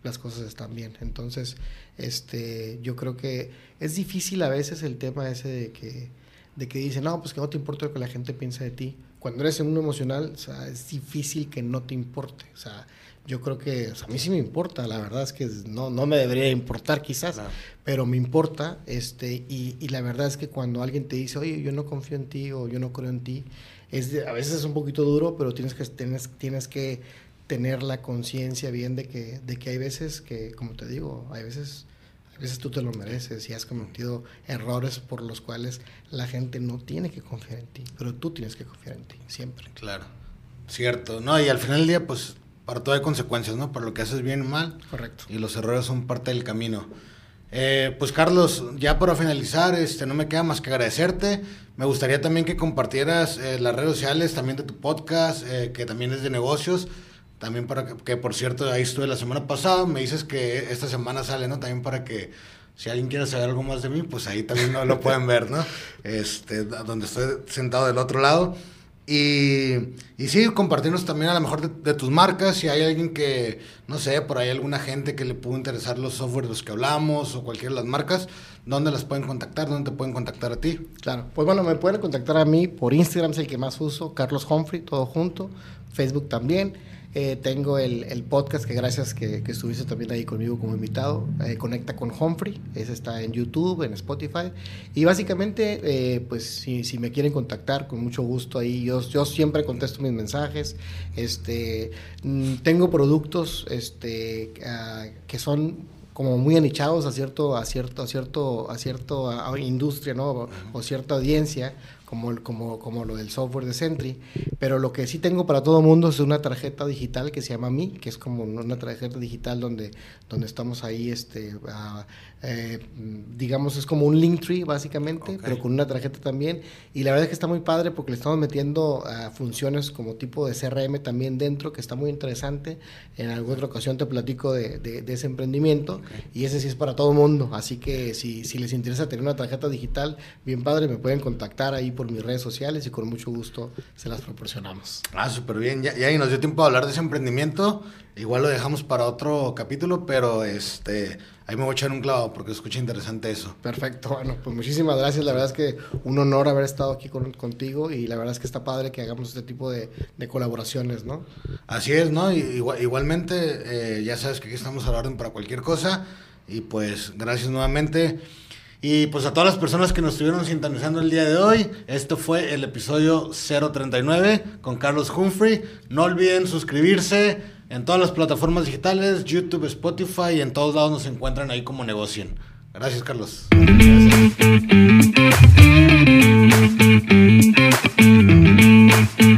las cosas están bien. Entonces, este, yo creo que es difícil a veces el tema ese de que, de que dicen, no, pues que no te importa lo que la gente piensa de ti. Cuando eres en uno emocional, o sea, es difícil que no te importe. O sea, yo creo que, o sea, a mí sí me importa, la verdad es que no, no me debería importar quizás, Claro. pero me importa, este, y, y la verdad es que cuando alguien te dice, oye, yo no confío en ti o yo no creo en ti, es de- a veces es un poquito duro, pero tienes que, tienes, tienes que tener la conciencia bien de que, de que hay veces que, como te digo, hay veces, a veces tú te lo mereces y has cometido errores por los cuales la gente no tiene que confiar en ti, pero tú tienes que confiar en ti, siempre. Claro. Cierto. No, y al final del día, pues, para todo hay consecuencias, ¿no? Para lo que haces bien y mal. Correcto. Y los errores son parte del camino. Eh, pues Carlos, ya para finalizar, este, no me queda más que agradecerte. Me gustaría también que compartieras eh, las redes sociales también de tu podcast, eh, que también es de negocios. También para que, que, por cierto, ahí estuve la semana pasada. Me dices que esta semana sale, ¿no? También para que si alguien quiere saber algo más de mí, pues ahí también no lo pueden ver, ¿no? [laughs] Este, donde estoy sentado del otro lado. Y, y sí, compartirnos también a lo mejor de, de tus marcas. Si hay alguien que, no sé, por ahí alguna gente que le pudo interesar los software de los que hablamos o cualquiera de las marcas, ¿dónde las pueden contactar? ¿Dónde te pueden contactar a ti? Claro, pues bueno, me pueden contactar a mí por Instagram, es el que más uso, Carlos Humphrey, todo junto, Facebook también. Eh, tengo el, el podcast que gracias que, que estuviste también ahí conmigo como invitado, eh, Conecta con Humphrey, ese está en YouTube, en Spotify. Y básicamente, eh, pues si, si me quieren contactar, con mucho gusto ahí, yo, yo siempre contesto mis mensajes. Este, mm, tengo productos este, ah, que son como muy anichados a cierto a cierto a cierto a cierto a- a industria no o cierta audiencia como como como lo del software de Sentry pero lo que sí tengo para todo mundo es una tarjeta digital que se llama Mi que es como una tarjeta digital donde donde estamos ahí este ah, eh, digamos es como un Linktree básicamente Ok. pero con una tarjeta también y la verdad es que está muy padre porque le estamos metiendo ah, funciones como tipo de CRM también dentro que está muy interesante en alguna otra ocasión te platico de, de- de ese emprendimiento y ese sí es para todo mundo así que si, si les interesa tener una tarjeta digital bien padre me pueden contactar ahí por mis redes sociales y con mucho gusto se las proporcionamos Ah, súper bien. Ya, ya nos dio tiempo de hablar de ese emprendimiento. Igual lo dejamos para otro capítulo, pero este, ahí me voy a echar un clavo porque escucha interesante eso. Perfecto, bueno, pues muchísimas gracias. La verdad es que un honor haber estado aquí con- contigo y la verdad es que está padre que hagamos este tipo de, de colaboraciones, ¿no? Así es, ¿no? Igual- igualmente, eh, ya sabes que aquí estamos a la orden para cualquier cosa. Y pues, gracias nuevamente. Y pues a todas las personas que nos estuvieron sintonizando el día de hoy, esto fue el episodio 039 con Carlos Humphrey. No olviden suscribirse en todas las plataformas digitales, YouTube, Spotify, en todos lados nos encuentran ahí como negocien. Gracias, Carlos. Gracias.